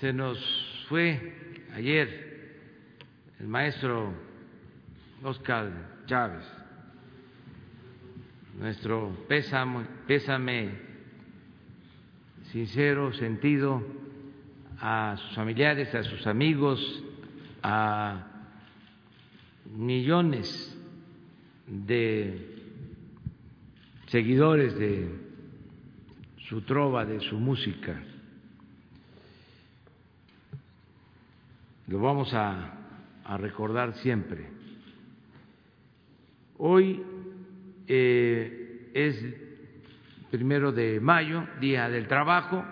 se nos fue ayer el maestro Oscar Chávez. Nuestro pésame, pésame sincero, sentido a sus familiares, a sus amigos, a millones de seguidores de su trova, de su música. Lo vamos a, recordar siempre. Hoy eh, es primero de mayo, Día del Trabajo.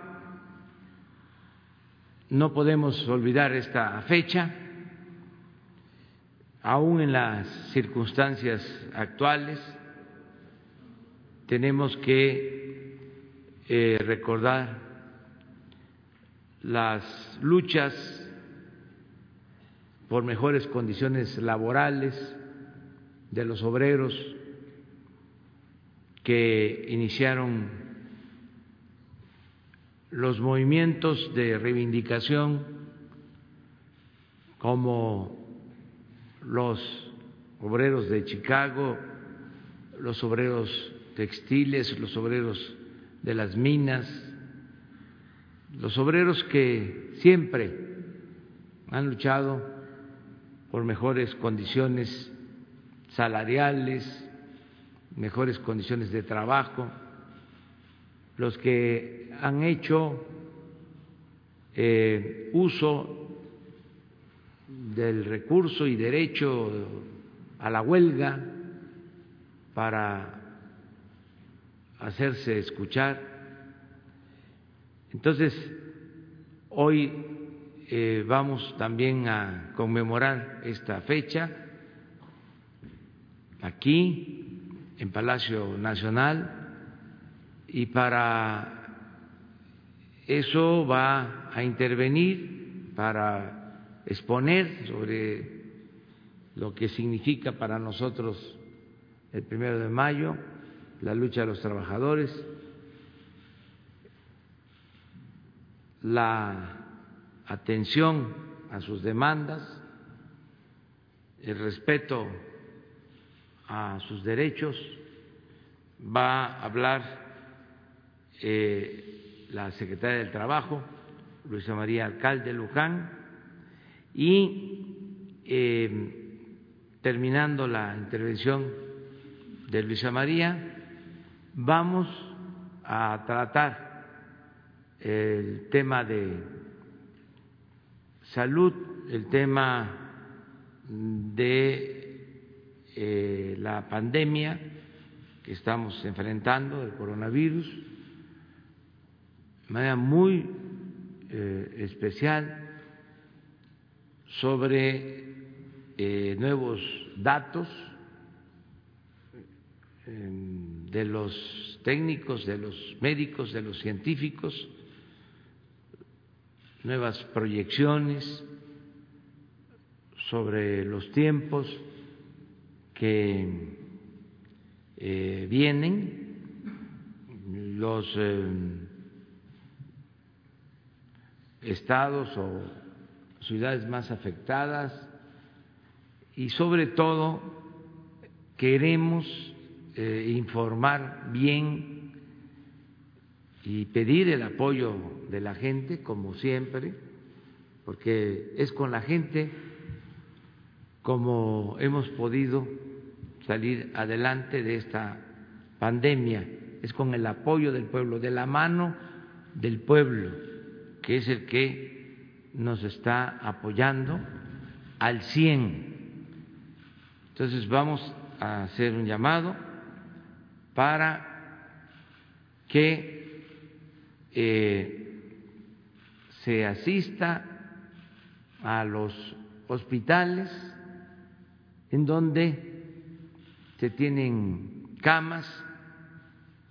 No podemos olvidar esta fecha, aún en las circunstancias actuales. Tenemos que eh, recordar las luchas por mejores condiciones laborales de los obreros que iniciaron los movimientos de reivindicación como los obreros de Chicago, los obreros textiles, los obreros de las minas, los obreros que siempre han luchado por mejores condiciones salariales, mejores condiciones de trabajo, los que han hecho eh, uso del recurso y derecho a la huelga para hacerse escuchar. Entonces, hoy eh, vamos también a conmemorar esta fecha aquí en Palacio Nacional y para eso va a intervenir para exponer sobre lo que significa para nosotros el primero de mayo, la lucha de los trabajadores, la atención a sus demandas, el respeto a sus derechos, va a hablar eh, la secretaria del Trabajo, Luisa María Alcalde Luján, y eh, terminando la intervención de Luisa María, vamos a tratar el tema de salud, el tema de eh, la pandemia que estamos enfrentando, el coronavirus, de manera muy eh, especial sobre eh, nuevos datos de los técnicos, de los médicos, de los científicos, nuevas proyecciones sobre los tiempos que eh, vienen, los eh, estados o ciudades más afectadas y sobre todo queremos eh, informar bien y pedir el apoyo de la gente, como siempre, porque es con la gente como hemos podido salir adelante de esta pandemia, es con el apoyo del pueblo, de la mano del pueblo, que es el que nos está apoyando al 100. Entonces vamos a hacer un llamado para que eh, se asista a los hospitales en donde se tienen camas,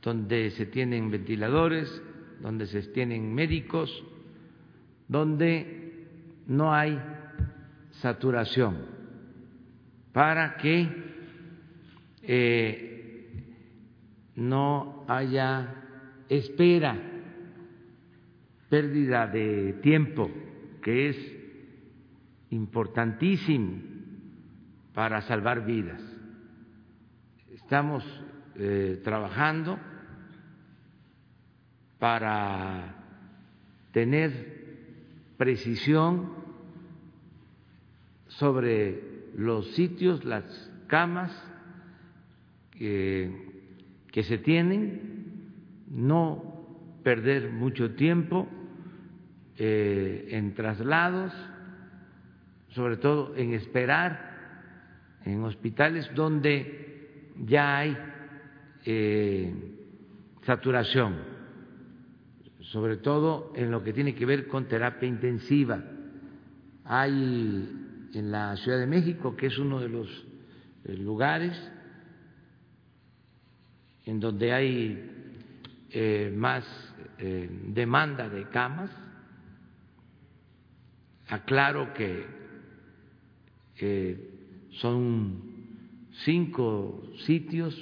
donde se tienen ventiladores, donde se tienen médicos, donde no hay saturación, para que eh, no haya espera pérdida de tiempo, que es importantísimo para salvar vidas. Estamos eh, trabajando para tener precisión sobre los sitios, las camas que se tienen, no perder mucho tiempo eh, en traslados, sobre todo en esperar en hospitales donde ya hay eh, saturación, sobre todo en lo que tiene que ver con terapia intensiva. Hay en la Ciudad de México, que es uno de los eh, lugares en donde hay más demanda de camas. Aclaro que son cinco sitios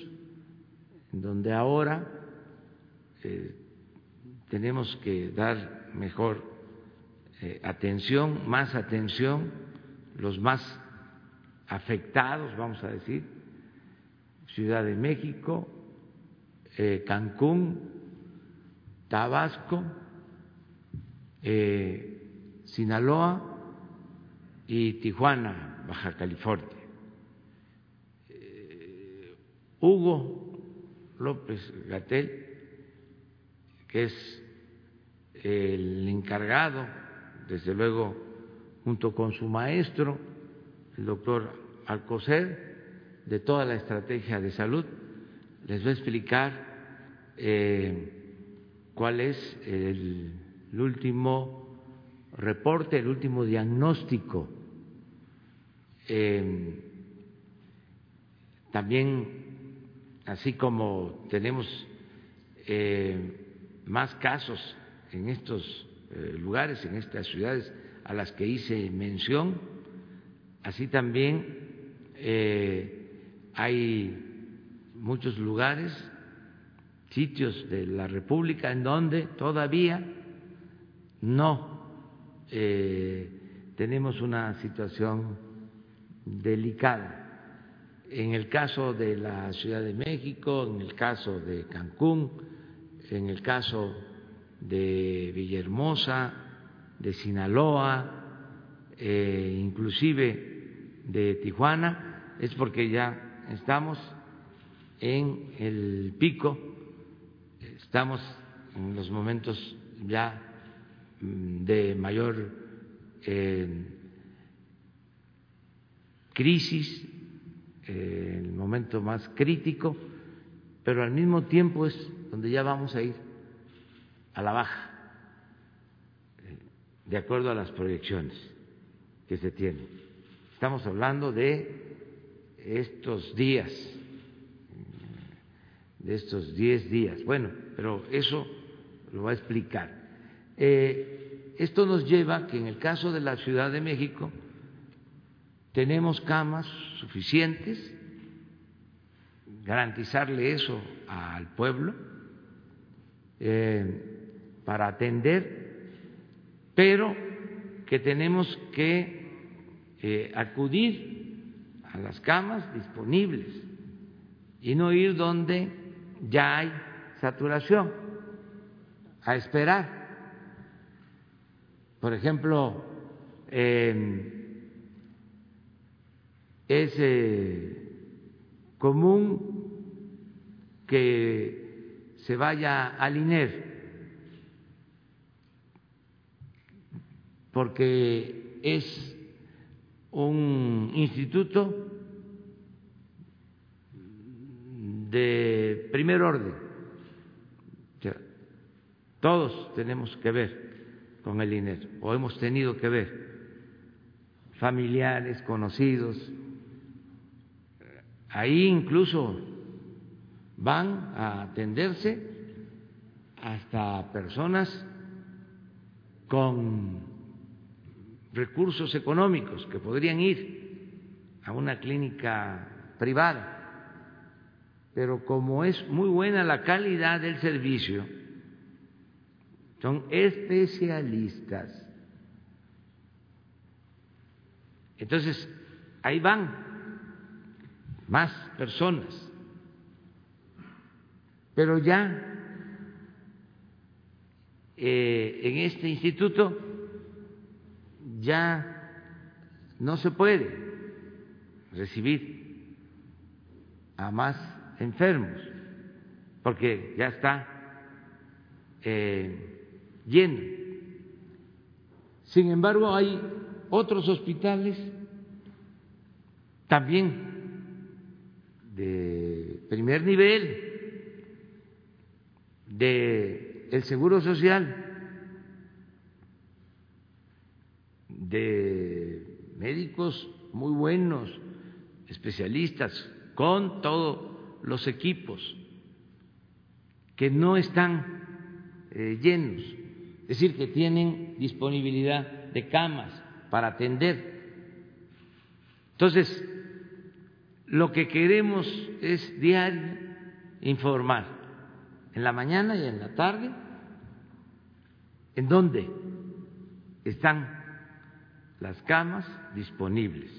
donde ahora eh, tenemos que dar mejor eh, atención, más atención, los más afectados, vamos a decir, Ciudad de México, eh, Cancún, Tabasco, Sinaloa y Tijuana, Baja California. Hugo López Gatel, que es el encargado, desde luego, junto con su maestro, el doctor Alcocer, de toda la estrategia de salud, les va a explicar eh, cuál es el, último reporte, el último diagnóstico. Eh, también así como tenemos eh, más casos en estos eh, lugares, en estas ciudades a las que hice mención, así también eh, hay muchos lugares, sitios de la República en donde todavía no tenemos una situación delicada. En el caso de la Ciudad de México, en el caso de Cancún, en el caso de Villahermosa, de Sinaloa, eh, inclusive de Tijuana, es porque ya estamos en el pico, estamos en los momentos ya de mayor eh, crisis el momento más crítico, pero al mismo tiempo es donde ya vamos a ir a la baja, de acuerdo a las proyecciones que se tienen. Estamos hablando de estos días, de estos diez días. Bueno, pero eso lo va a explicar. Eh, esto nos lleva que en el caso de la Ciudad de México, tenemos camas suficientes, garantizarle eso al pueblo eh, para atender, pero que tenemos que eh, acudir a las camas disponibles y no ir donde ya hay saturación, a esperar. Por ejemplo, es eh, común que se vaya al INER porque es un instituto de primer orden. todos tenemos que ver con el INER o hemos tenido que ver familiares, conocidos, Ahí incluso van a atenderse hasta personas con recursos económicos que podrían ir a una clínica privada. Pero como es muy buena la calidad del servicio, son especialistas. Entonces, ahí van más personas. Pero ya eh, en este instituto ya no se puede recibir a más enfermos, porque ya está eh, lleno. Sin embargo, hay otros hospitales también de primer nivel de el seguro social de médicos muy buenos especialistas con todos los equipos que no están eh, llenos es decir que tienen disponibilidad de camas para atender. Entonces lo que queremos es diario informar, en la mañana y en la tarde, en dónde están las camas disponibles,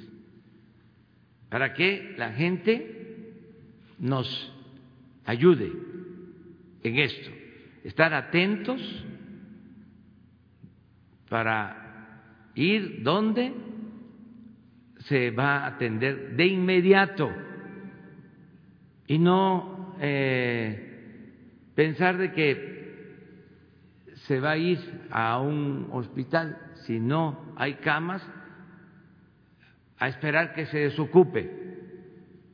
para que la gente nos ayude en esto, estar atentos para ir donde se va a atender de inmediato y no eh, pensar de que se va a ir a un hospital si no hay camas a esperar que se desocupe.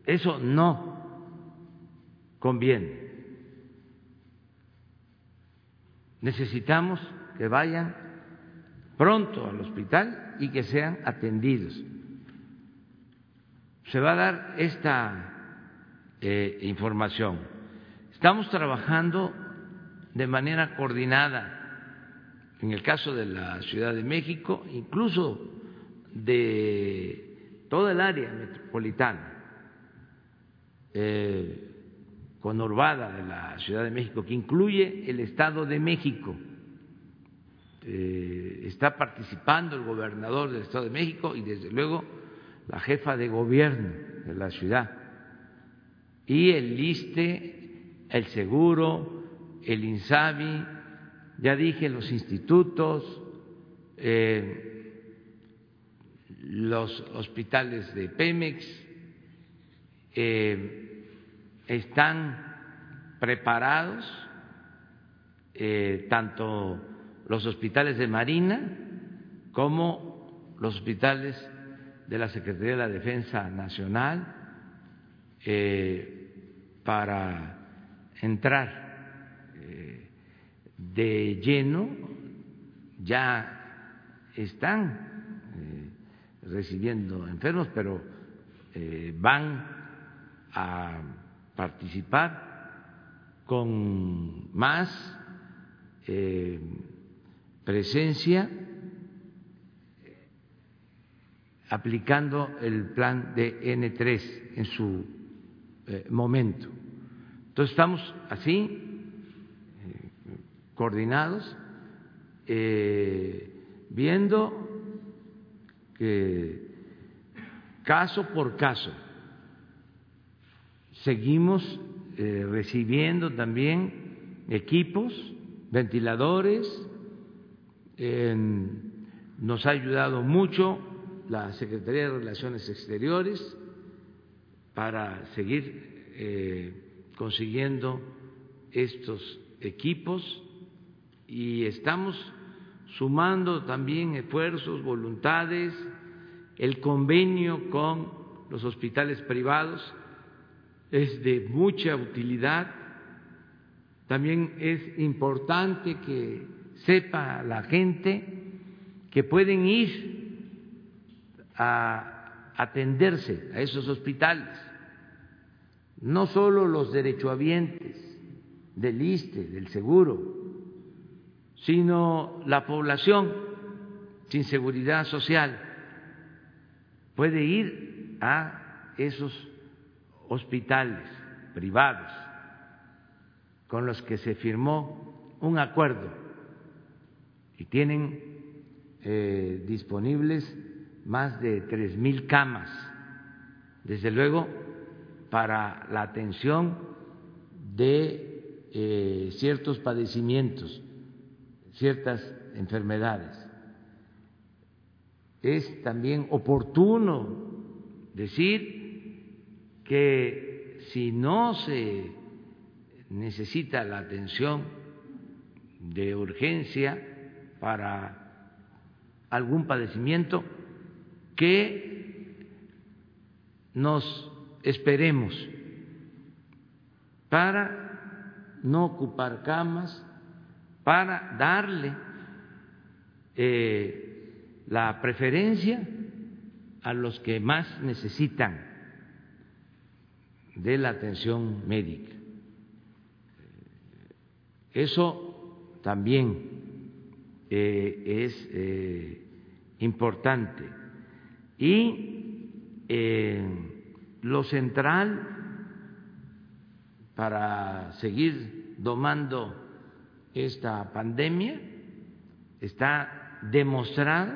Eso no conviene. Necesitamos que vayan pronto al hospital y que sean atendidos se va a dar esta eh, información. Estamos trabajando de manera coordinada en el caso de la Ciudad de México, incluso de toda el área metropolitana, eh, conurbada de la Ciudad de México, que incluye el Estado de México. Eh, está participando el gobernador del Estado de México y desde luego la jefa de gobierno de la ciudad, y el ISTE, el Seguro, el INSABI, ya dije, los institutos, eh, los hospitales de Pemex eh, están preparados, tanto los hospitales de Marina como los hospitales de la Secretaría de la Defensa Nacional eh, para entrar eh, de lleno, ya están eh, recibiendo enfermos, pero van a participar con más presencia aplicando el plan de N3 en su eh, momento. Entonces estamos así, eh, coordinados, eh, viendo que caso por caso seguimos recibiendo también equipos, ventiladores, nos ha ayudado mucho la Secretaría de Relaciones Exteriores para seguir eh, consiguiendo estos equipos y estamos sumando también esfuerzos, voluntades, el convenio con los hospitales privados es de mucha utilidad. También es importante que sepa la gente que pueden ir a atenderse a esos hospitales, no solo los derechohabientes del ISTE, del seguro, sino la población sin seguridad social puede ir a esos hospitales privados con los que se firmó un acuerdo y tienen eh, disponibles más de tres mil camas, desde luego para la atención de eh, ciertos padecimientos, ciertas enfermedades. Es también oportuno decir que si no se necesita la atención de urgencia para algún padecimiento, que nos esperemos para no ocupar camas, para darle eh, la preferencia a los que más necesitan de la atención médica. Eso también eh, es eh, importante. Y eh, lo central para seguir domando esta pandemia está demostrado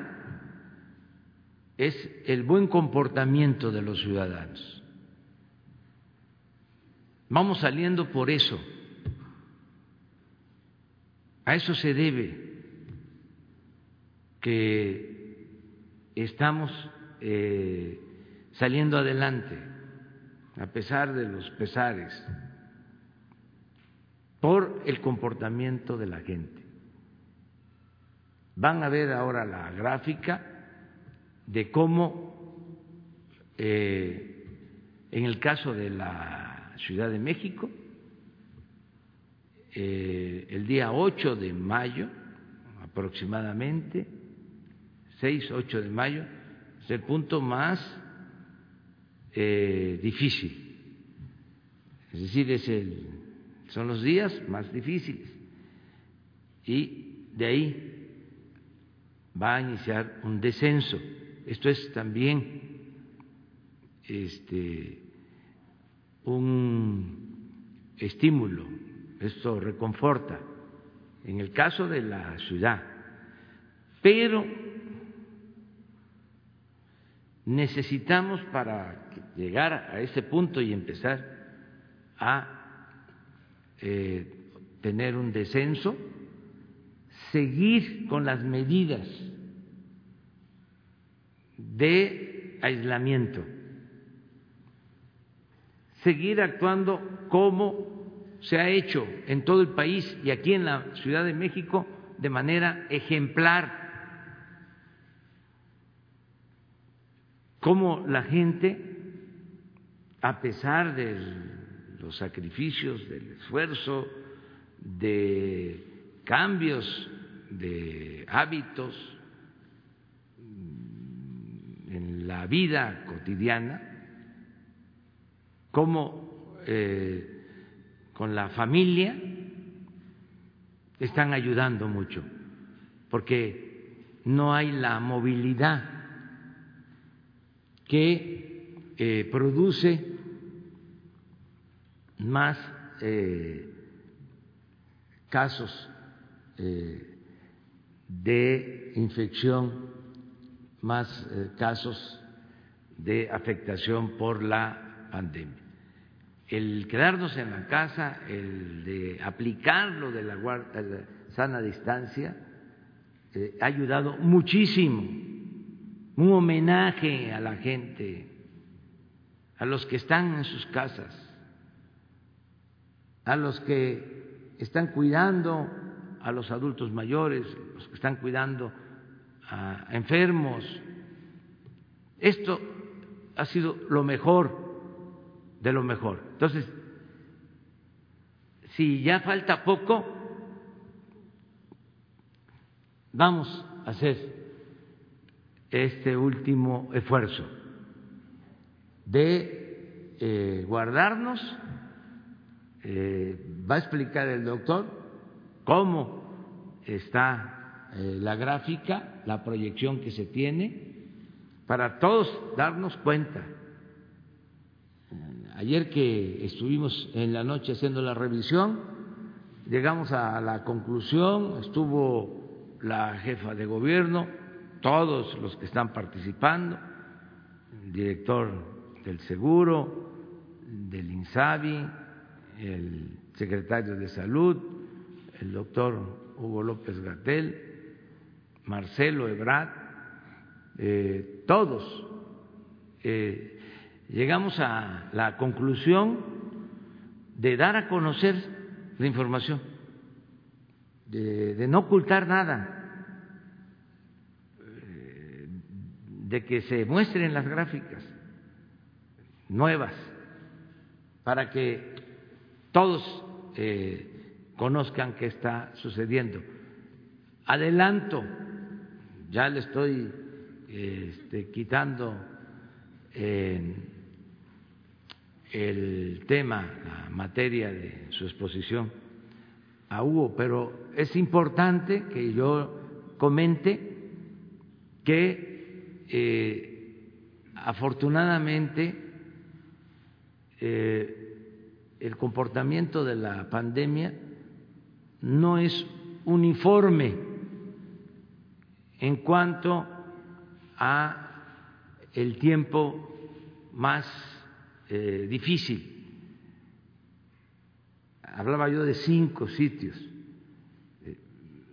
es el buen comportamiento de los ciudadanos. Vamos saliendo por eso. A eso se debe que estamos eh, saliendo adelante, a pesar de los pesares, por el comportamiento de la gente. Van a ver ahora la gráfica de cómo, eh, en el caso de la Ciudad de México, eh, el día 8 de mayo, aproximadamente, 6, 8 de mayo, es el punto más eh, difícil. Es decir, es el, son los días más difíciles. Y de ahí va a iniciar un descenso. Esto es también este, un estímulo, esto reconforta en el caso de la ciudad, pero necesitamos para llegar a ese punto y empezar a eh, tener un descenso, seguir con las medidas de aislamiento, seguir actuando como se ha hecho en todo el país y aquí en la Ciudad de México de manera ejemplar cómo la gente, a pesar de los sacrificios, del esfuerzo, de cambios de hábitos en la vida cotidiana, cómo eh, con la familia están ayudando mucho, porque no hay la movilidad que eh, produce más eh, casos eh, de infección, más casos de afectación por la pandemia. El quedarnos en la casa, el de aplicar lo de la, la sana distancia, ha ayudado muchísimo un homenaje a la gente, a los que están en sus casas, a los que están cuidando a los adultos mayores, los que están cuidando a enfermos. Esto ha sido lo mejor de lo mejor. Entonces, si ya falta poco, vamos a hacer este último esfuerzo de eh, guardarnos. Eh, va a explicar el doctor cómo está eh, la gráfica, la proyección que se tiene, para todos darnos cuenta. Ayer que estuvimos en la noche haciendo la revisión, llegamos a la conclusión, estuvo la jefa de gobierno, todos los que están participando, el director del seguro, del INSABI, el secretario de salud, el doctor Hugo López Gatel, Marcelo Ebrard, eh, todos. Eh, llegamos a la conclusión de dar a conocer la información, de, no ocultar nada, eh, de que se muestren las gráficas nuevas para que todos conozcan qué está sucediendo. Adelanto, ya le estoy este, quitando el tema, la materia de su exposición a Hugo, pero es importante que yo comente que eh, afortunadamente eh, el comportamiento de la pandemia no es uniforme en cuanto a el tiempo más eh, difícil. Hablaba yo de cinco sitios.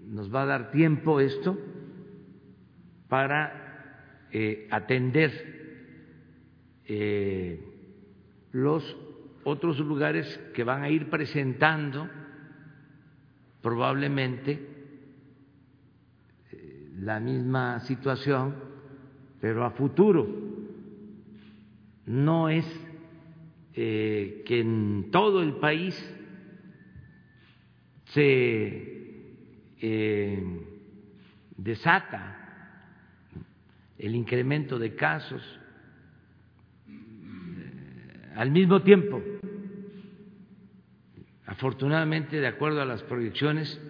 Nos va a dar tiempo esto para eh, atender los otros lugares que van a ir presentando probablemente la misma situación, pero a futuro. No es eh, que en todo el país se eh, desata el incremento de casos eh, al mismo tiempo. Afortunadamente, de acuerdo a las proyecciones,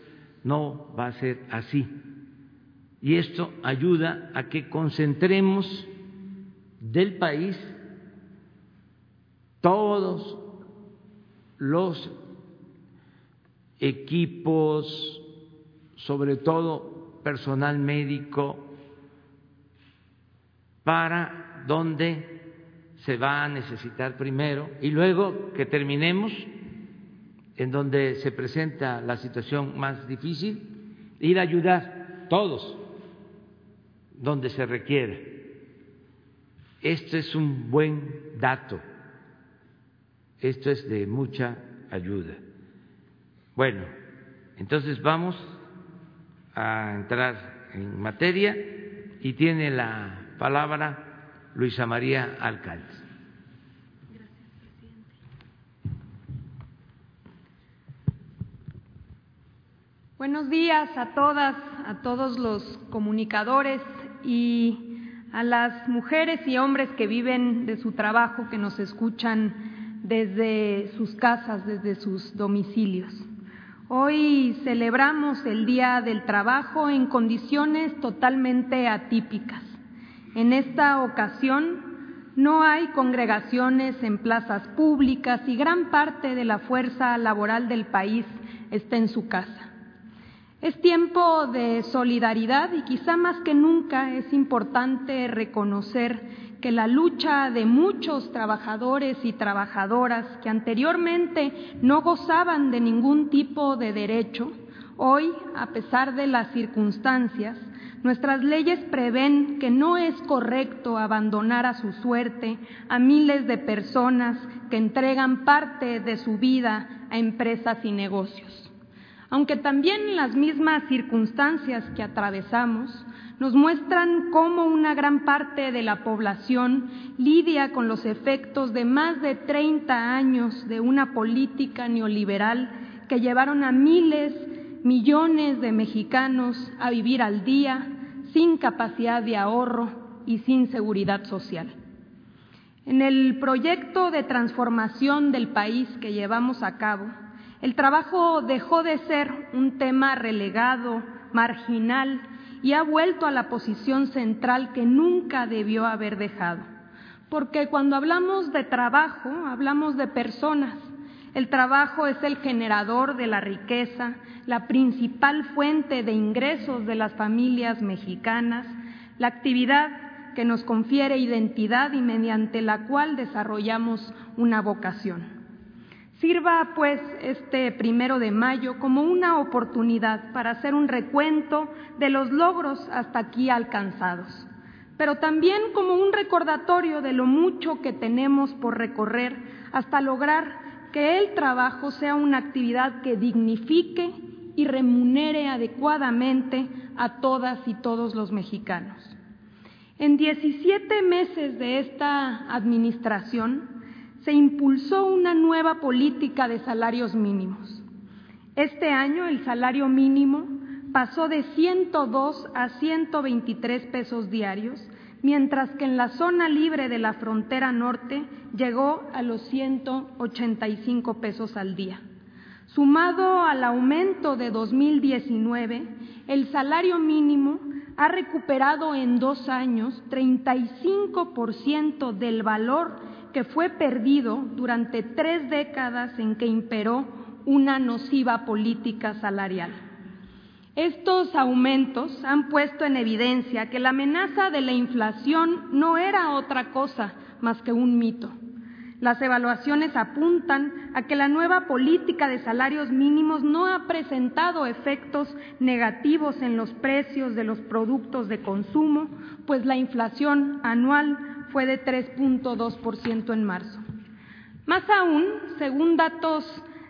no va a ser así y esto ayuda a que concentremos del país todos los equipos, sobre todo personal médico, para donde se va a necesitar primero y luego que terminemos en donde se presenta la situación más difícil, ir a ayudar todos donde se requiere. Esto es un buen dato, esto es de mucha ayuda. Bueno, entonces vamos a entrar en materia y tiene la palabra Luisa María Alcalde. Buenos días a todas, a todos los comunicadores y a las mujeres y hombres que viven de su trabajo, que nos escuchan desde sus casas, desde sus domicilios. Hoy celebramos el Día del Trabajo en condiciones totalmente atípicas. En esta ocasión no hay congregaciones en plazas públicas y gran parte de la fuerza laboral del país está en su casa. Es tiempo de solidaridad y quizá más que nunca es importante reconocer que la lucha de muchos trabajadores y trabajadoras que anteriormente no gozaban de ningún tipo de derecho, hoy, a pesar de las circunstancias, nuestras leyes prevén que no es correcto abandonar a su suerte a miles de personas que entregan parte de su vida a empresas y negocios. Aunque también las mismas circunstancias que atravesamos nos muestran cómo una gran parte de la población lidia con los efectos de más de 30 años de una política neoliberal que llevaron a miles, millones de mexicanos a vivir al día sin capacidad de ahorro y sin seguridad social. En el proyecto de transformación del país que llevamos a cabo, el trabajo dejó de ser un tema relegado, marginal, y ha vuelto a la posición central que nunca debió haber dejado. Porque cuando hablamos de trabajo, hablamos de personas. El trabajo es el generador de la riqueza, la principal fuente de ingresos de las familias mexicanas, la actividad que nos confiere identidad y mediante la cual desarrollamos una vocación. Sirva pues este primero de mayo como una oportunidad para hacer un recuento de los logros hasta aquí alcanzados, pero también como un recordatorio de lo mucho que tenemos por recorrer hasta lograr que el trabajo sea una actividad que dignifique y remunere adecuadamente a todas y todos los mexicanos. En 17 meses de esta administración se impulsó una nueva política de salarios mínimos. Este año el salario mínimo pasó de 102 a 123 pesos diarios, mientras que en la zona libre de la frontera norte llegó a los 185 pesos al día. Sumado al aumento de 2019, el salario mínimo ha recuperado en dos años 35% del valor que fue perdido durante tres décadas en que imperó una nociva política salarial. Estos aumentos han puesto en evidencia que la amenaza de la inflación no era otra cosa más que un mito. Las evaluaciones apuntan a que la nueva política de salarios mínimos no ha presentado efectos negativos en los precios de los productos de consumo, pues la inflación anual fue de 3.2% en marzo. Más aún, según datos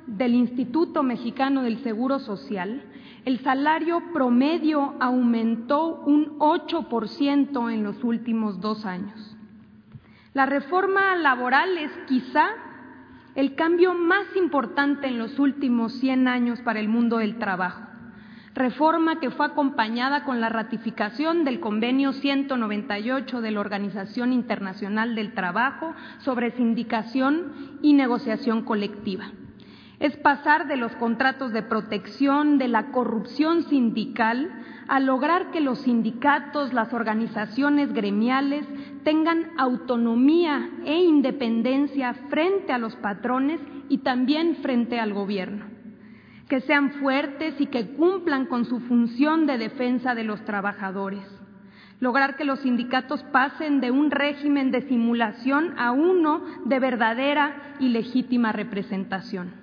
del Instituto Mexicano del Seguro Social, el salario promedio aumentó un 8% en los últimos dos años. La reforma laboral es quizá el cambio más importante en los últimos 100 años para el mundo del trabajo. Reforma que fue acompañada con la ratificación del convenio 198 de la Organización Internacional del Trabajo sobre sindicación y negociación colectiva. Es pasar de los contratos de protección, de la corrupción sindical, a lograr que los sindicatos, las organizaciones gremiales tengan autonomía e independencia frente a los patrones y también frente al gobierno, que sean fuertes y que cumplan con su función de defensa de los trabajadores, lograr que los sindicatos pasen de un régimen de simulación a uno de verdadera y legítima representación.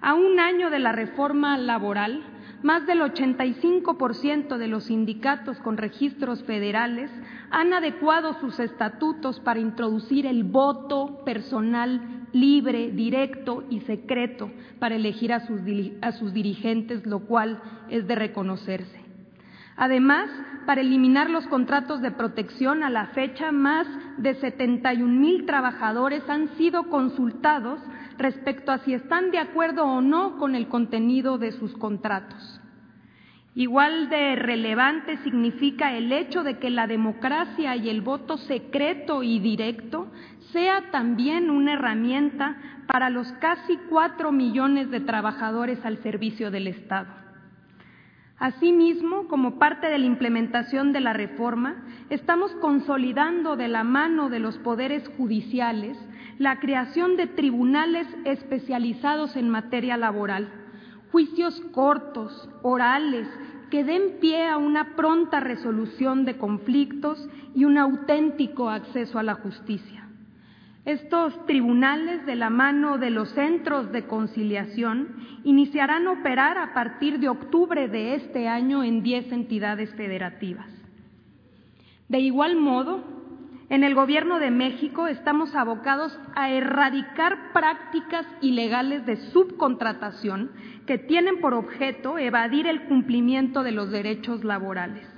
A un año de la reforma laboral, más del 85% de los sindicatos con registros federales han adecuado sus estatutos para introducir el voto personal libre, directo y secreto para elegir a sus, dirigentes, lo cual es de reconocerse. Además, para eliminar los contratos de protección, a la fecha más de 71 mil trabajadores han sido consultados respecto a si están de acuerdo o no con el contenido de sus contratos. Igual de relevante significa el hecho de que la democracia y el voto secreto y directo sea también una herramienta para los casi cuatro millones de trabajadores al servicio del Estado. Asimismo, como parte de la implementación de la reforma, estamos consolidando de la mano de los poderes judiciales la creación de tribunales especializados en materia laboral, juicios cortos, orales, que den pie a una pronta resolución de conflictos y un auténtico acceso a la justicia. Estos tribunales, de la mano de los centros de conciliación, iniciarán a operar a partir de octubre de este año en diez entidades federativas. De igual modo, en el Gobierno de México estamos abocados a erradicar prácticas ilegales de subcontratación que tienen por objeto evadir el cumplimiento de los derechos laborales.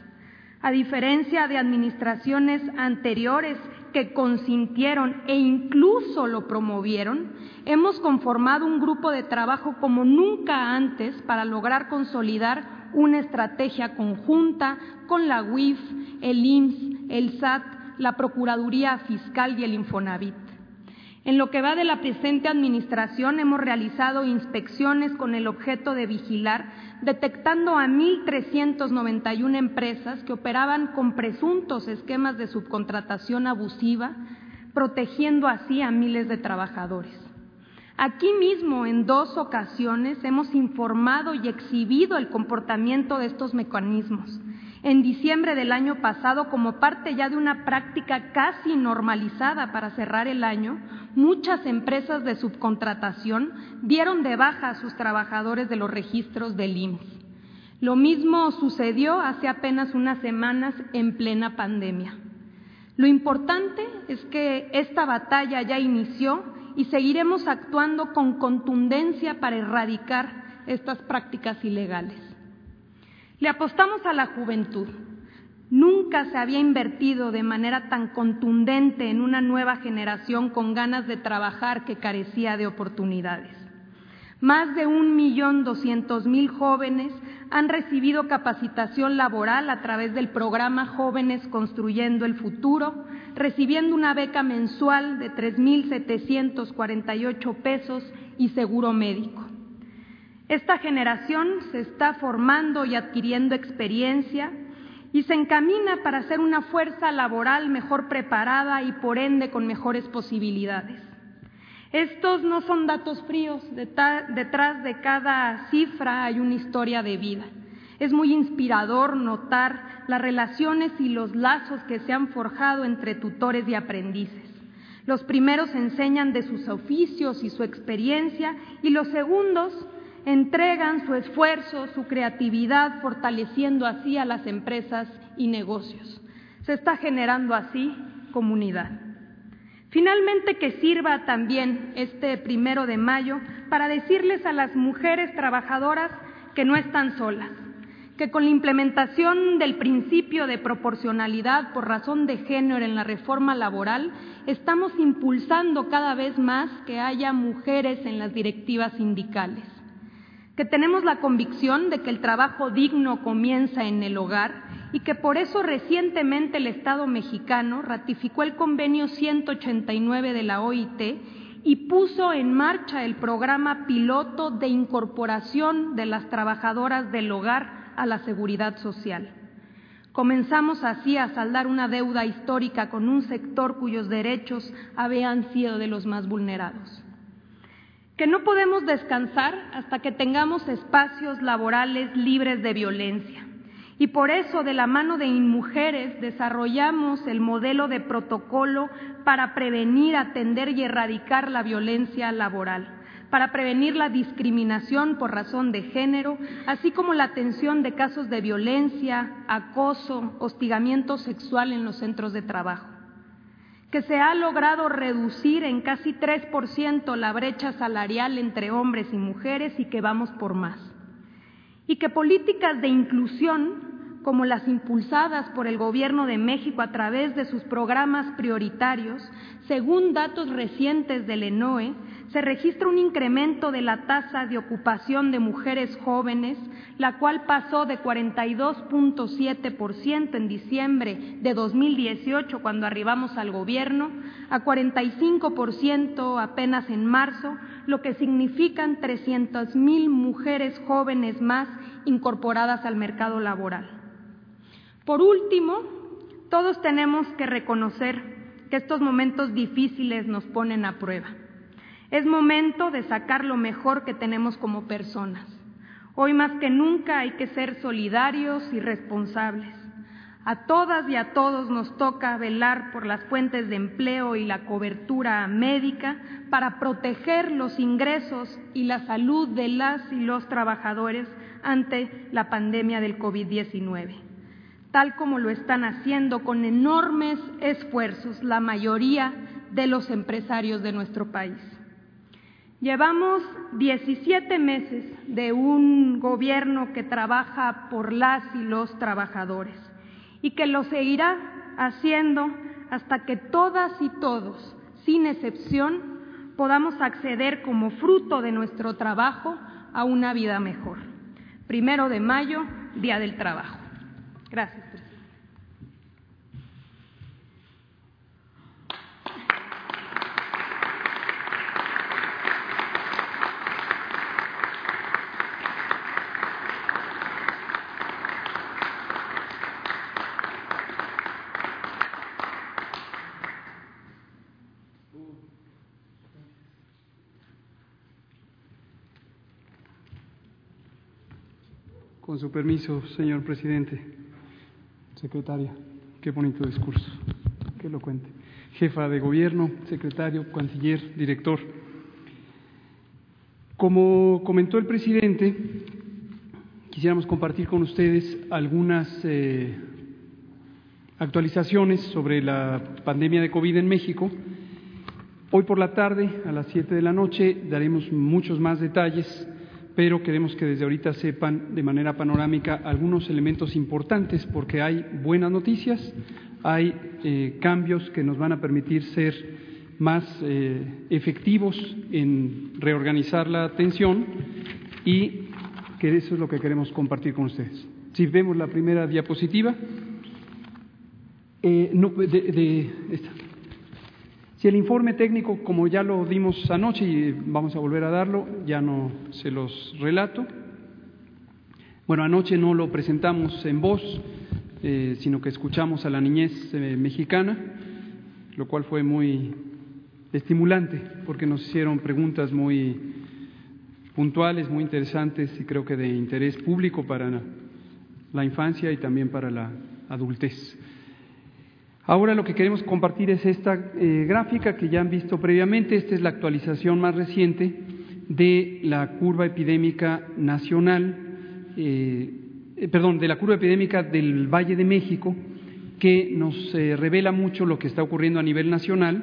A diferencia de administraciones anteriores que consintieron e incluso lo promovieron, hemos conformado un grupo de trabajo como nunca antes para lograr consolidar una estrategia conjunta con la UIF, el IMSS, el SAT, la Procuraduría Fiscal y el Infonavit. En lo que va de la presente administración hemos realizado inspecciones con el objeto de vigilar, detectando a 1.391 empresas que operaban con presuntos esquemas de subcontratación abusiva, protegiendo así a miles de trabajadores. Aquí mismo, en dos ocasiones, hemos informado y exhibido el comportamiento de estos mecanismos. En diciembre del año pasado, como parte ya de una práctica casi normalizada para cerrar el año, muchas empresas de subcontratación dieron de baja a sus trabajadores de los registros del IMSS. Lo mismo sucedió hace apenas unas semanas en plena pandemia. Lo importante es que esta batalla ya inició y seguiremos actuando con contundencia para erradicar estas prácticas ilegales. Le apostamos a la juventud. Nunca se había invertido de manera tan contundente en una nueva generación con ganas de trabajar que carecía de oportunidades. Más de un millón doscientos mil jóvenes han recibido capacitación laboral a través del programa Jóvenes Construyendo el Futuro, recibiendo una beca mensual de 3.748 pesos y seguro médico. Esta generación se está formando y adquiriendo experiencia y se encamina para ser una fuerza laboral mejor preparada y por ende con mejores posibilidades. Estos no son datos fríos, detrás de cada cifra hay una historia de vida. Es muy inspirador notar las relaciones y los lazos que se han forjado entre tutores y aprendices. Los primeros enseñan de sus oficios y su experiencia y los segundos entregan su esfuerzo, su creatividad, fortaleciendo así a las empresas y negocios. Se está generando así comunidad. Finalmente, que sirva también este primero de mayo para decirles a las mujeres trabajadoras que no están solas, que con la implementación del principio de proporcionalidad por razón de género en la reforma laboral, estamos impulsando cada vez más que haya mujeres en las directivas sindicales, que tenemos la convicción de que el trabajo digno comienza en el hogar y que por eso recientemente el Estado mexicano ratificó el convenio 189 de la OIT y puso en marcha el programa piloto de incorporación de las trabajadoras del hogar a la seguridad social. Comenzamos así a saldar una deuda histórica con un sector cuyos derechos habían sido de los más vulnerados. Que no podemos descansar hasta que tengamos espacios laborales libres de violencia. Y por eso, de la mano de InMujeres, desarrollamos el modelo de protocolo para prevenir, atender y erradicar la violencia laboral, para prevenir la discriminación por razón de género, así como la atención de casos de violencia, acoso, hostigamiento sexual en los centros de trabajo que se ha logrado reducir en casi 3% la brecha salarial entre hombres y mujeres y que vamos por más. Y que políticas de inclusión como las impulsadas por el Gobierno de México a través de sus programas prioritarios, según datos recientes del ENOE, se registra un incremento de la tasa de ocupación de mujeres jóvenes, la cual pasó de 42.7% en diciembre de 2018, cuando arribamos al gobierno, a 45% apenas en marzo, lo que significan 300.000 mujeres jóvenes más incorporadas al mercado laboral. Por último, todos tenemos que reconocer que estos momentos difíciles nos ponen a prueba. Es momento de sacar lo mejor que tenemos como personas. Hoy más que nunca hay que ser solidarios y responsables. A todas y a todos nos toca velar por las fuentes de empleo y la cobertura médica para proteger los ingresos y la salud de las y los trabajadores ante la pandemia del COVID-19 tal como lo están haciendo con enormes esfuerzos la mayoría de los empresarios de nuestro país. Llevamos 17 meses de un gobierno que trabaja por las y los trabajadores y que lo seguirá haciendo hasta que todas y todos, sin excepción, podamos acceder como fruto de nuestro trabajo a una vida mejor. Primero de mayo, Día del Trabajo. Gracias, Con su permiso, señor presidente. Secretaria, qué bonito discurso. Que lo cuente. Jefa de gobierno, secretario, canciller, director. Como comentó el presidente, quisiéramos compartir con ustedes algunas eh, actualizaciones sobre la pandemia de COVID en México. Hoy por la tarde, a las 7 de la noche, daremos muchos más detalles, pero queremos que desde ahorita sepan de manera panorámica algunos elementos importantes porque hay buenas noticias, hay eh, cambios que nos van a permitir ser más eh, efectivos en reorganizar la atención y que eso es lo que queremos compartir con ustedes. Si vemos la primera diapositiva, eh, no, de, Si el informe técnico, como ya lo dimos anoche y vamos a volver a darlo, ya no se los relato. Bueno, anoche no lo presentamos en voz, eh, sino que escuchamos a la niñez eh, mexicana, lo cual fue muy estimulante porque nos hicieron preguntas muy puntuales, muy interesantes y creo que de interés público para la infancia y también para la adultez. Ahora lo que queremos compartir es esta eh, gráfica que ya han visto previamente. Esta es la actualización más reciente de la curva epidémica nacional, eh, eh, perdón, de la curva epidémica del Valle de México, que nos revela mucho lo que está ocurriendo a nivel nacional,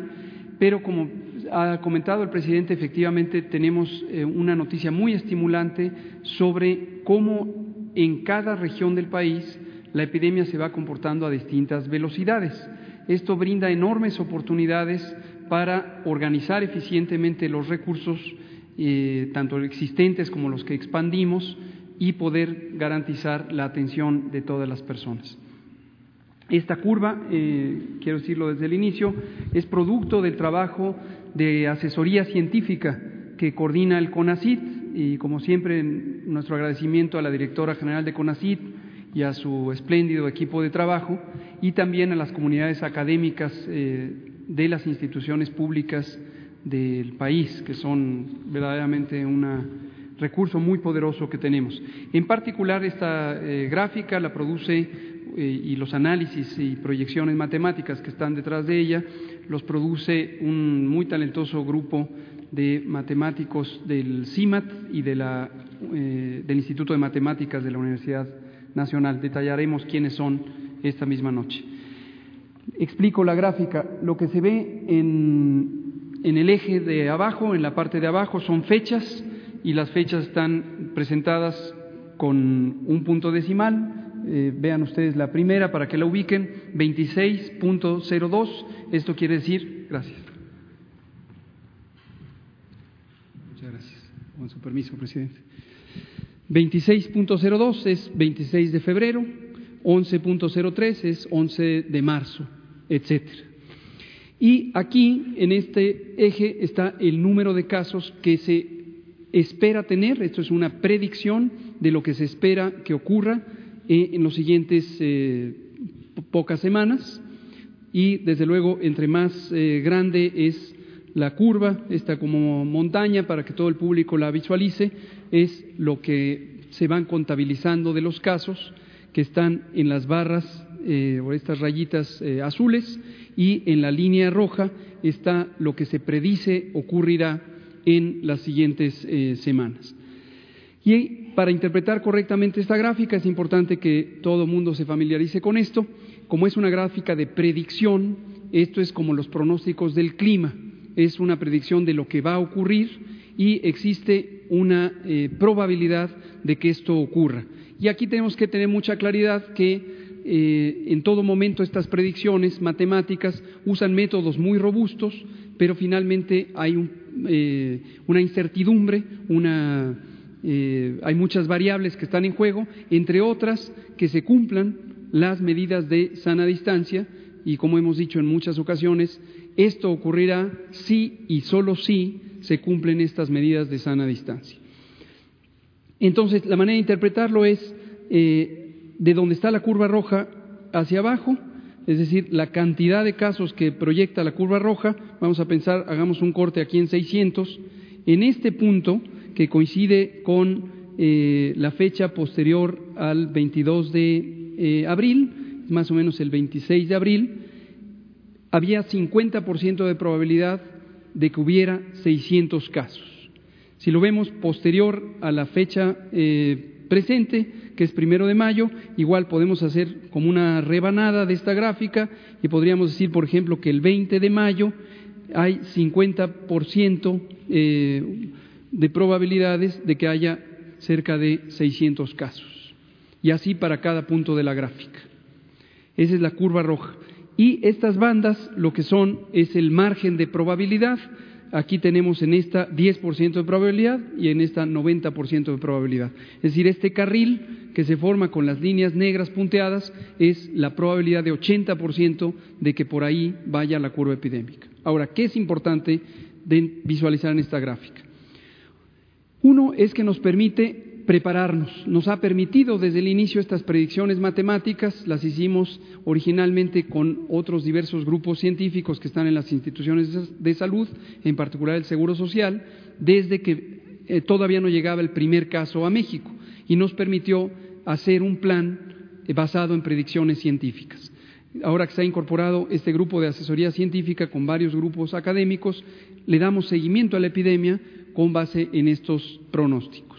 pero como ha comentado el presidente, efectivamente tenemos una noticia muy estimulante sobre cómo en cada región del país la epidemia se va comportando a distintas velocidades. Esto brinda enormes oportunidades para organizar eficientemente los recursos, eh, tanto existentes como los que expandimos, y poder garantizar la atención de todas las personas. Esta curva, eh, quiero decirlo desde el inicio, es producto del trabajo de asesoría científica que coordina el CONACIT y como siempre nuestro agradecimiento a la directora general de CONACIT y a su espléndido equipo de trabajo y también a las comunidades académicas eh, de las instituciones públicas del país, que son verdaderamente un recurso muy poderoso que tenemos. En particular, esta eh, gráfica la produce eh, y los análisis y proyecciones matemáticas que están detrás de ella los produce un muy talentoso grupo de matemáticos del CIMAT y de la, del Instituto de Matemáticas de la Universidad Nacional. Detallaremos quiénes son esta misma noche. Explico la gráfica. Lo que se ve en, en el eje de abajo, en la parte de abajo, son fechas y las fechas están presentadas con un punto decimal eh, vean ustedes la primera para que la ubiquen, 26.02, esto quiere decir, gracias. Muchas gracias, con su permiso, presidente. 26.02 es 26 de febrero, 11.03 es 11 de marzo, etcétera. Y aquí, en este eje, está el número de casos que se espera tener, esto es una predicción de lo que se espera que ocurra eh, en los siguientes eh, pocas semanas y desde luego entre más eh, grande es la curva, esta como montaña para que todo el público la visualice, es lo que se van contabilizando de los casos que están en las barras o estas rayitas azules y en la línea roja está lo que se predice ocurrirá en las siguientes semanas. Y para interpretar correctamente esta gráfica es importante que todo mundo se familiarice con esto. Como es una gráfica de predicción, esto es como los pronósticos del clima, es una predicción de lo que va a ocurrir y existe una eh, probabilidad de que esto ocurra. Y aquí tenemos que tener mucha claridad que eh, en todo momento estas predicciones matemáticas usan métodos muy robustos, pero finalmente hay eh, una incertidumbre, una hay muchas variables que están en juego, entre otras que se cumplan las medidas de sana distancia y como hemos dicho en muchas ocasiones, esto ocurrirá si y solo si se cumplen estas medidas de sana distancia. Entonces, la manera de interpretarlo es eh, de donde está la curva roja hacia abajo, es decir, la cantidad de casos que proyecta la curva roja, vamos a pensar, hagamos un corte aquí en 600, en este punto que coincide con eh, la fecha posterior al 22 de eh, abril, más o menos el 26 de abril, había 50% de probabilidad de que hubiera 600 casos. Si lo vemos posterior a la fecha eh, presente, que es primero de mayo, igual podemos hacer como una rebanada de esta gráfica y podríamos decir, por ejemplo, que el 20 de mayo hay 50% eh, de probabilidades de que haya cerca de 600 casos. Y así para cada punto de la gráfica. Esa es la curva roja. Y estas bandas lo que son es el margen de probabilidad. Aquí tenemos en esta 10% de probabilidad y en esta 90% de probabilidad. Es decir, este carril que se forma con las líneas negras punteadas es la probabilidad de 80% de que por ahí vaya la curva epidémica. Ahora, ¿qué es importante de visualizar en esta gráfica? Uno es que nos permite prepararnos. Nos ha permitido desde el inicio estas predicciones matemáticas, las hicimos originalmente con otros diversos grupos científicos que están en las instituciones de salud, en particular el Seguro Social, desde que eh, todavía no llegaba el primer caso a México y nos permitió hacer un plan eh, basado en predicciones científicas. Ahora que se ha incorporado este grupo de asesoría científica con varios grupos académicos, le damos seguimiento a la epidemia con base en estos pronósticos.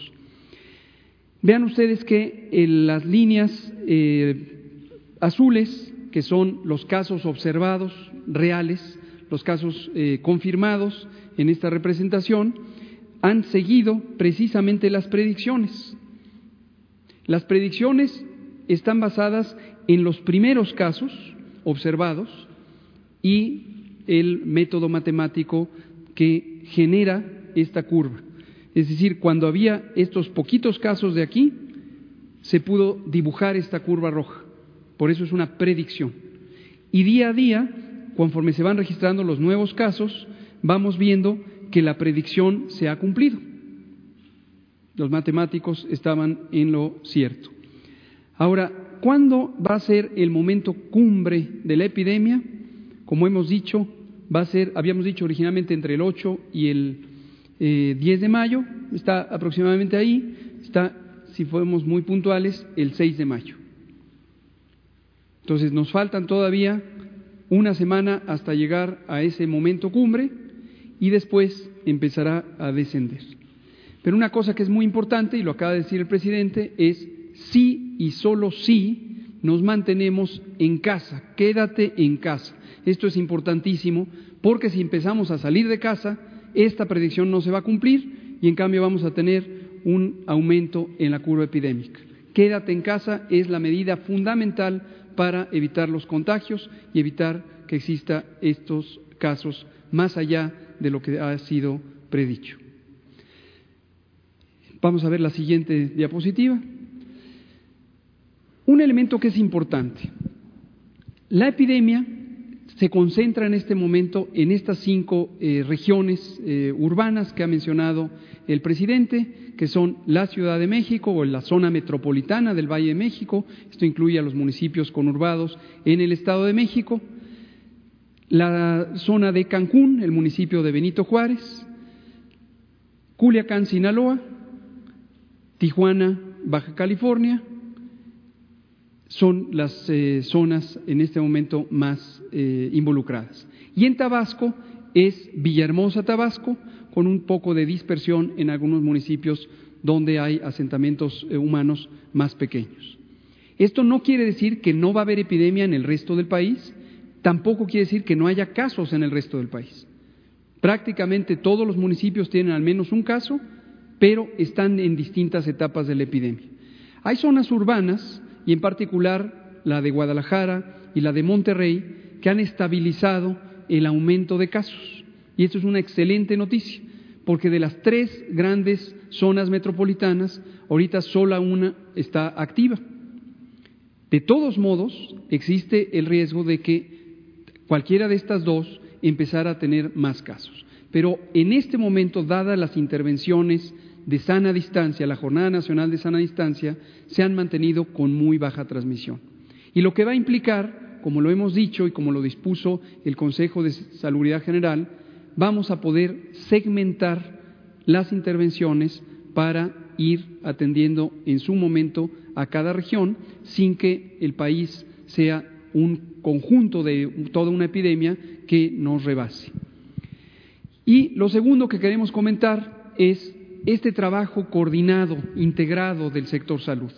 Vean ustedes que en las líneas eh, azules, que son los casos observados reales, los casos eh, confirmados en esta representación, han seguido precisamente las predicciones. Las predicciones están basadas en los primeros casos observados y el método matemático que genera esta curva. Es decir, cuando había estos poquitos casos de aquí, se pudo dibujar esta curva roja. Por eso es una predicción. Y día a día, conforme se van registrando los nuevos casos, vamos viendo que la predicción se ha cumplido. Los matemáticos estaban en lo cierto. Ahora, ¿cuándo va a ser el momento cumbre de la epidemia? Como hemos dicho, va a ser, habíamos dicho originalmente entre el 8 y el 10 eh, de mayo, está aproximadamente ahí, está, si fuéramos muy puntuales, el 6 de mayo. Entonces nos faltan todavía una semana hasta llegar a ese momento cumbre y después empezará a descender. Pero una cosa que es muy importante, y lo acaba de decir el presidente, es si y solo si nos mantenemos en casa, quédate en casa. Esto es importantísimo porque si empezamos a salir de casa, esta predicción no se va a cumplir y en cambio vamos a tener un aumento en la curva epidémica. Quédate en casa es la medida fundamental para evitar los contagios y evitar que exista estos casos más allá de lo que ha sido predicho. Vamos a ver la siguiente diapositiva. Un elemento que es importante. La epidemia se concentra en este momento en estas cinco eh, regiones eh, urbanas que ha mencionado el presidente, que son la Ciudad de México o la zona metropolitana del Valle de México, esto incluye a los municipios conurbados en el Estado de México, la zona de Cancún, el municipio de Benito Juárez, Culiacán, Sinaloa, Tijuana, Baja California, son las eh, zonas en este momento más eh, involucradas. Y en Tabasco es Villahermosa, Tabasco, con un poco de dispersión en algunos municipios donde hay asentamientos eh, humanos más pequeños. Esto no quiere decir que no va a haber epidemia en el resto del país, tampoco quiere decir que no haya casos en el resto del país. Prácticamente todos los municipios tienen al menos un caso, pero están en distintas etapas de la epidemia. Hay zonas urbanas y en particular la de Guadalajara y la de Monterrey, que han estabilizado el aumento de casos. Y esto es una excelente noticia, porque de las tres grandes zonas metropolitanas, ahorita sola una está activa. De todos modos, existe el riesgo de que cualquiera de estas dos empezara a tener más casos. Pero en este momento, dadas las intervenciones de sana distancia, la Jornada Nacional de Sana Distancia, se han mantenido con muy baja transmisión. Y lo que va a implicar, como lo hemos dicho y como lo dispuso el Consejo de Salubridad General, vamos a poder segmentar las intervenciones para ir atendiendo en su momento a cada región sin que el país sea un conjunto de toda una epidemia que nos rebase. Y lo segundo que queremos comentar es este trabajo coordinado, integrado del sector salud.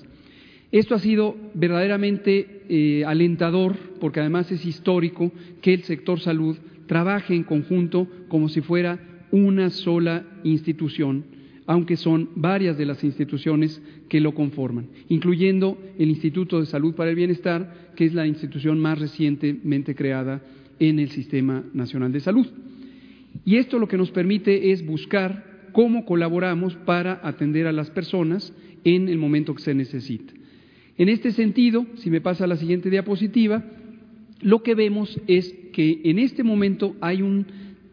Esto ha sido verdaderamente eh, alentador, porque además es histórico que el sector salud trabaje en conjunto como si fuera una sola institución, aunque son varias de las instituciones que lo conforman, incluyendo el Instituto de Salud para el Bienestar, que es la institución más recientemente creada en el Sistema Nacional de Salud. Y esto lo que nos permite es buscar cómo colaboramos para atender a las personas en el momento que se necesita. En este sentido, si me pasa a la siguiente diapositiva, lo que vemos es que en este momento hay un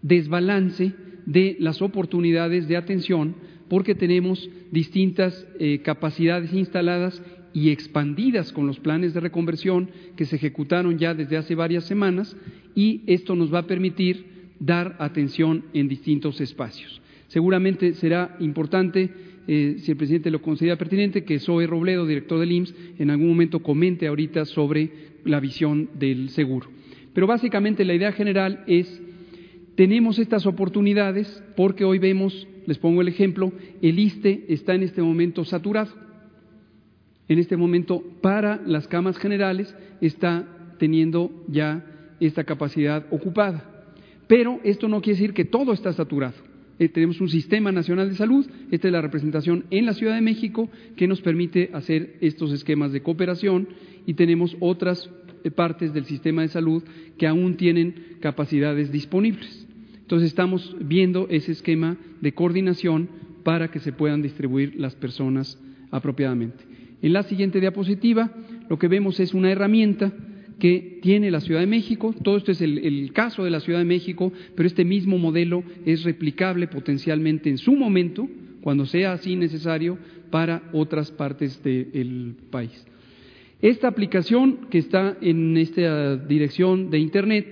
desbalance de las oportunidades de atención porque tenemos distintas eh, capacidades instaladas y expandidas con los planes de reconversión que se ejecutaron ya desde hace varias semanas y esto nos va a permitir dar atención en distintos espacios. Seguramente será importante eh, si el presidente lo considera pertinente, que Zoe Robledo, director del IMSS, en algún momento comente ahorita sobre la visión del seguro. Pero básicamente la idea general es, tenemos estas oportunidades porque hoy vemos, les pongo el ejemplo, el ISTE está en este momento saturado. En este momento, para las camas generales, está teniendo ya esta capacidad ocupada. Pero esto no quiere decir que todo está saturado. Eh, tenemos un sistema nacional de salud, esta es la representación en la Ciudad de México que nos permite hacer estos esquemas de cooperación y tenemos otras eh, partes del sistema de salud que aún tienen capacidades disponibles. Entonces estamos viendo ese esquema de coordinación para que se puedan distribuir las personas apropiadamente. En la siguiente diapositiva lo que vemos es una herramienta que tiene la Ciudad de México. Todo esto es el, caso de la Ciudad de México, pero este mismo modelo es replicable potencialmente en su momento, cuando sea así necesario, para otras partes del país. Esta aplicación que está en esta dirección de Internet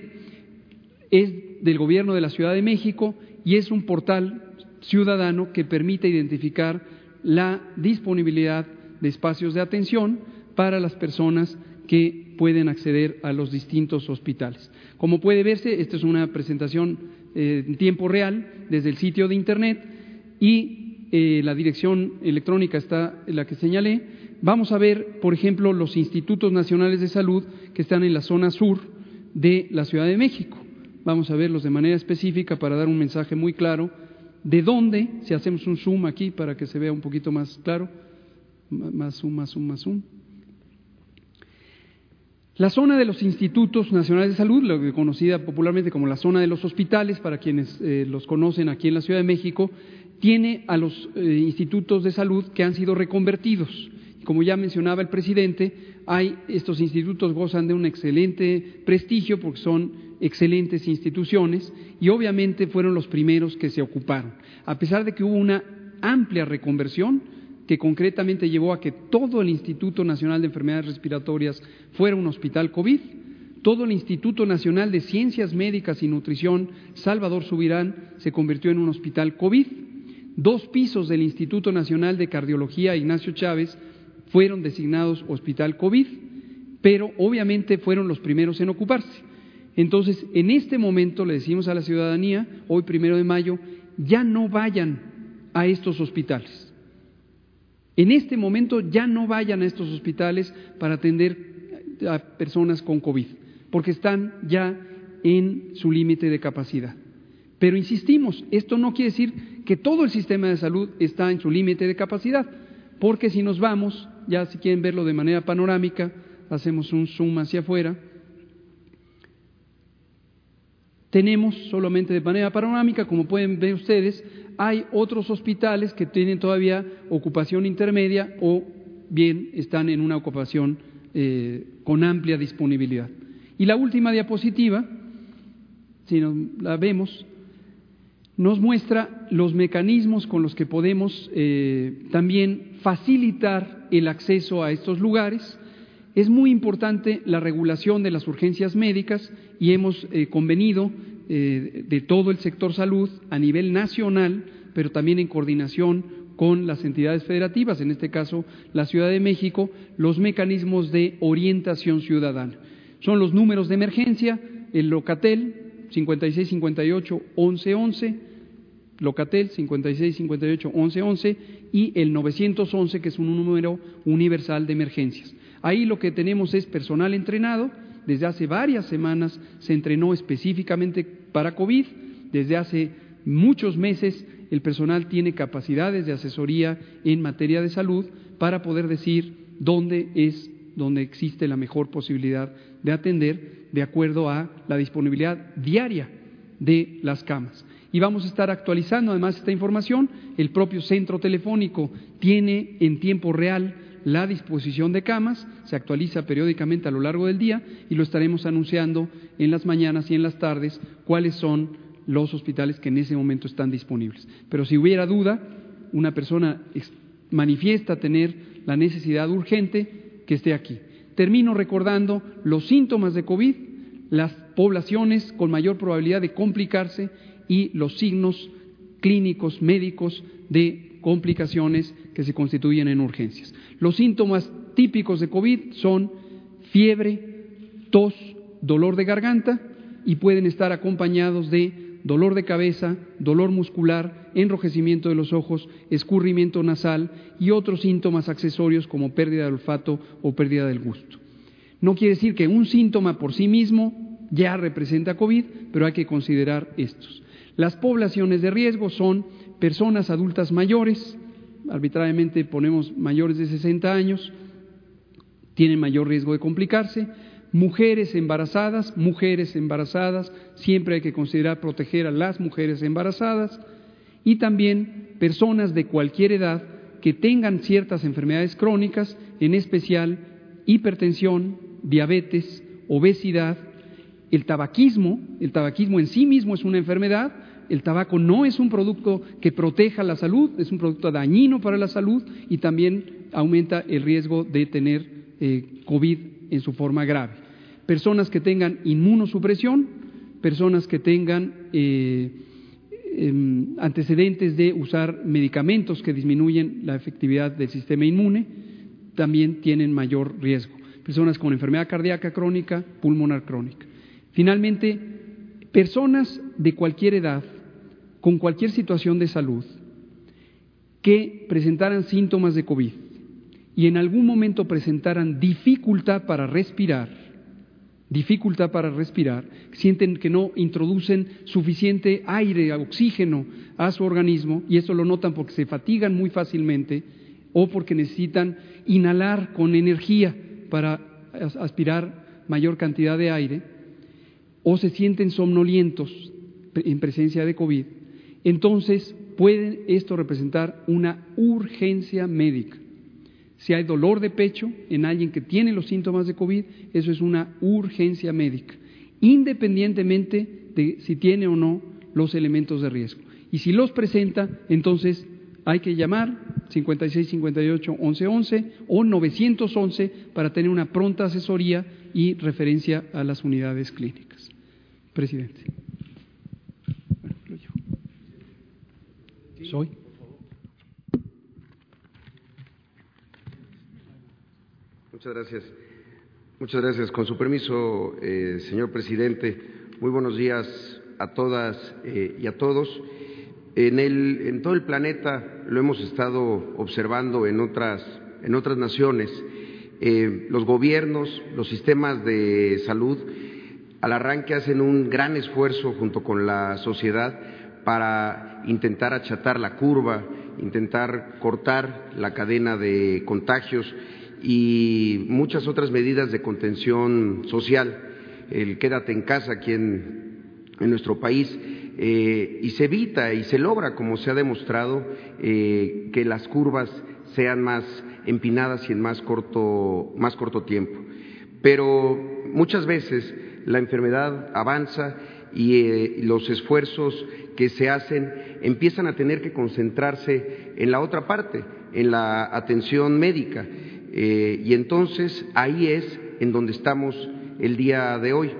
es del Gobierno de la Ciudad de México y es un portal ciudadano que permite identificar la disponibilidad de espacios de atención para las personas que pueden acceder a los distintos hospitales. Como puede verse, esta es una presentación eh, en tiempo real desde el sitio de Internet y eh, la dirección electrónica está en la que señalé. Vamos a ver, por ejemplo, los institutos nacionales de salud que están en la zona sur de la Ciudad de México. Vamos a verlos de manera específica para dar un mensaje muy claro de dónde, si hacemos un zoom aquí para que se vea un poquito más claro, más zoom, más zoom, más zoom. La zona de los institutos nacionales de salud, lo que conocida popularmente como la zona de los hospitales, para quienes eh, los conocen aquí en la Ciudad de México, tiene a los eh, institutos de salud que han sido reconvertidos. Como ya mencionaba el presidente, hay, estos institutos gozan de un excelente prestigio porque son excelentes instituciones y obviamente fueron los primeros que se ocuparon. A pesar de que hubo una amplia reconversión, que concretamente llevó a que todo el Instituto Nacional de Enfermedades Respiratorias fuera un hospital COVID, todo el Instituto Nacional de Ciencias Médicas y Nutrición Salvador Subirán se convirtió en un hospital COVID, dos pisos del Instituto Nacional de Cardiología Ignacio Chávez fueron designados hospital COVID, pero obviamente fueron los primeros en ocuparse. Entonces, en este momento le decimos a la ciudadanía, hoy primero de mayo, ya no vayan a estos hospitales en este momento ya no vayan a estos hospitales para atender a personas con COVID, porque están ya en su límite de capacidad. Pero insistimos, esto no quiere decir que todo el sistema de salud está en su límite de capacidad, porque si nos vamos, ya si quieren verlo de manera panorámica, hacemos un zoom hacia afuera, tenemos solamente de manera panorámica, como pueden ver ustedes, hay otros hospitales que tienen todavía ocupación intermedia o bien están en una ocupación eh, con amplia disponibilidad. Y la última diapositiva, si la vemos, nos muestra los mecanismos con los que podemos eh, también facilitar el acceso a estos lugares. Es muy importante la regulación de las urgencias médicas y hemos eh, convenido eh, de todo el sector salud a nivel nacional, pero también en coordinación con las entidades federativas, en este caso la Ciudad de México, los mecanismos de orientación ciudadana. Son los números de emergencia, el Locatel 5658 1111, Locatel 5658 1111 y el 911 que es un número universal de emergencias. Ahí lo que tenemos es personal entrenado, desde hace varias semanas se entrenó específicamente para COVID, desde hace muchos meses el personal tiene capacidades de asesoría en materia de salud para poder decir dónde es donde existe la mejor posibilidad de atender de acuerdo a la disponibilidad diaria de las camas. Y vamos a estar actualizando además esta información. El propio centro telefónico tiene en tiempo real la disposición de camas, se actualiza periódicamente a lo largo del día y lo estaremos anunciando en las mañanas y en las tardes cuáles son los hospitales que en ese momento están disponibles. Pero si hubiera duda, una persona manifiesta tener la necesidad urgente que esté aquí. Termino recordando los síntomas de COVID, las poblaciones con mayor probabilidad de complicarse y los signos clínicos médicos de complicaciones que se constituyen en urgencias. Los síntomas típicos de COVID son fiebre, tos, dolor de garganta y pueden estar acompañados de dolor de cabeza, dolor muscular, enrojecimiento de los ojos, escurrimiento nasal y otros síntomas accesorios como pérdida de olfato o pérdida del gusto. No quiere decir que un síntoma por sí mismo ya representa COVID, pero hay que considerar estos. Las poblaciones de riesgo son personas adultas mayores, arbitrariamente ponemos mayores de 60 años, tienen mayor riesgo de complicarse, mujeres embarazadas, mujeres embarazadas, siempre hay que considerar proteger a las mujeres embarazadas. Y también personas de cualquier edad que tengan ciertas enfermedades crónicas, en especial hipertensión, diabetes, obesidad, el tabaquismo, el tabaquismo en sí mismo es una enfermedad, el tabaco no es un producto que proteja la salud, es un producto dañino para la salud y también aumenta el riesgo de tener eh, COVID en su forma grave personas que tengan inmunosupresión, personas que tengan eh, em, antecedentes de usar medicamentos que disminuyen la efectividad del sistema inmune, también tienen mayor riesgo. Personas con enfermedad cardíaca crónica, pulmonar crónica. Finalmente, personas de cualquier edad, con cualquier situación de salud, que presentaran síntomas de COVID y en algún momento presentaran dificultad para respirar, dificultad para respirar, sienten que no introducen suficiente aire, oxígeno a su organismo, y eso lo notan porque se fatigan muy fácilmente o porque necesitan inhalar con energía para aspirar mayor cantidad de aire, o se sienten somnolientos en presencia de COVID, entonces puede esto representar una urgencia médica. Si hay dolor de pecho en alguien que tiene los síntomas de COVID, eso es una urgencia médica, independientemente de si tiene o no los elementos de riesgo. Y si los presenta, entonces hay que llamar 5658 1111 o 911 para tener una pronta asesoría y referencia a las unidades clínicas. Presidente. Soy. Muchas gracias. Muchas gracias. Con su permiso, eh, señor presidente, muy buenos días a todas eh, y a todos. En, el, en todo el planeta lo hemos estado observando en otras, en otras naciones. Eh, los gobiernos, los sistemas de salud, al arranque hacen un gran esfuerzo junto con la sociedad para intentar achatar la curva, intentar cortar la cadena de contagios y muchas otras medidas de contención social, el quédate en casa aquí en, nuestro país, eh, y se evita y se logra, como se ha demostrado, eh, que las curvas sean más empinadas y en más corto, más corto tiempo. Pero muchas veces la enfermedad avanza y eh, los esfuerzos que se hacen empiezan a tener que concentrarse en la otra parte, en la atención médica. Eh, y entonces ahí es en donde estamos el día de hoy.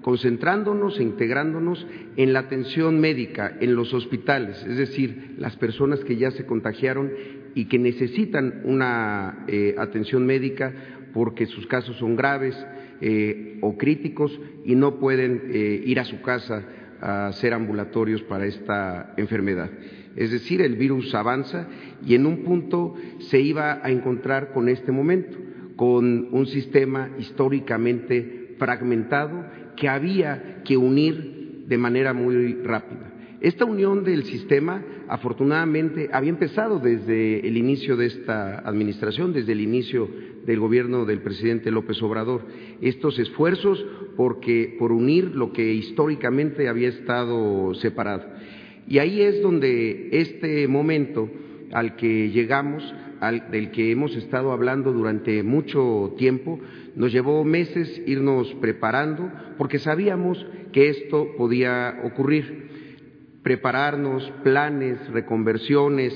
concentrándonos e integrándonos en la atención médica, en los hospitales, es decir, las personas que ya se contagiaron y que necesitan una eh, atención médica porque sus casos son graves eh, o críticos y no pueden ir a su casa a ser ambulatorios para esta enfermedad. Es decir, el virus avanza y en un punto se iba a encontrar con este momento, con un sistema históricamente fragmentado que había que unir de manera muy rápida. Esta unión del sistema, afortunadamente, había empezado desde el inicio de esta administración, desde el inicio del gobierno del presidente López Obrador. Estos esfuerzos porque, por unir lo que históricamente había estado separado. Y ahí es donde este momento al que llegamos, del que hemos estado hablando durante mucho tiempo, nos llevó meses irnos preparando porque sabíamos que esto podía ocurrir prepararnos, planes, reconversiones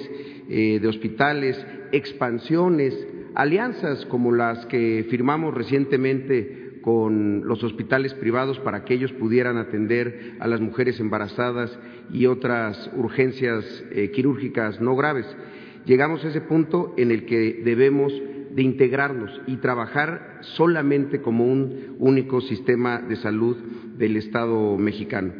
eh, de hospitales, expansiones, alianzas como las que firmamos recientemente con los hospitales privados para que ellos pudieran atender a las mujeres embarazadas y otras urgencias eh, quirúrgicas no graves. Llegamos a ese punto en el que debemos de integrarnos y trabajar solamente como un único sistema de salud del Estado mexicano.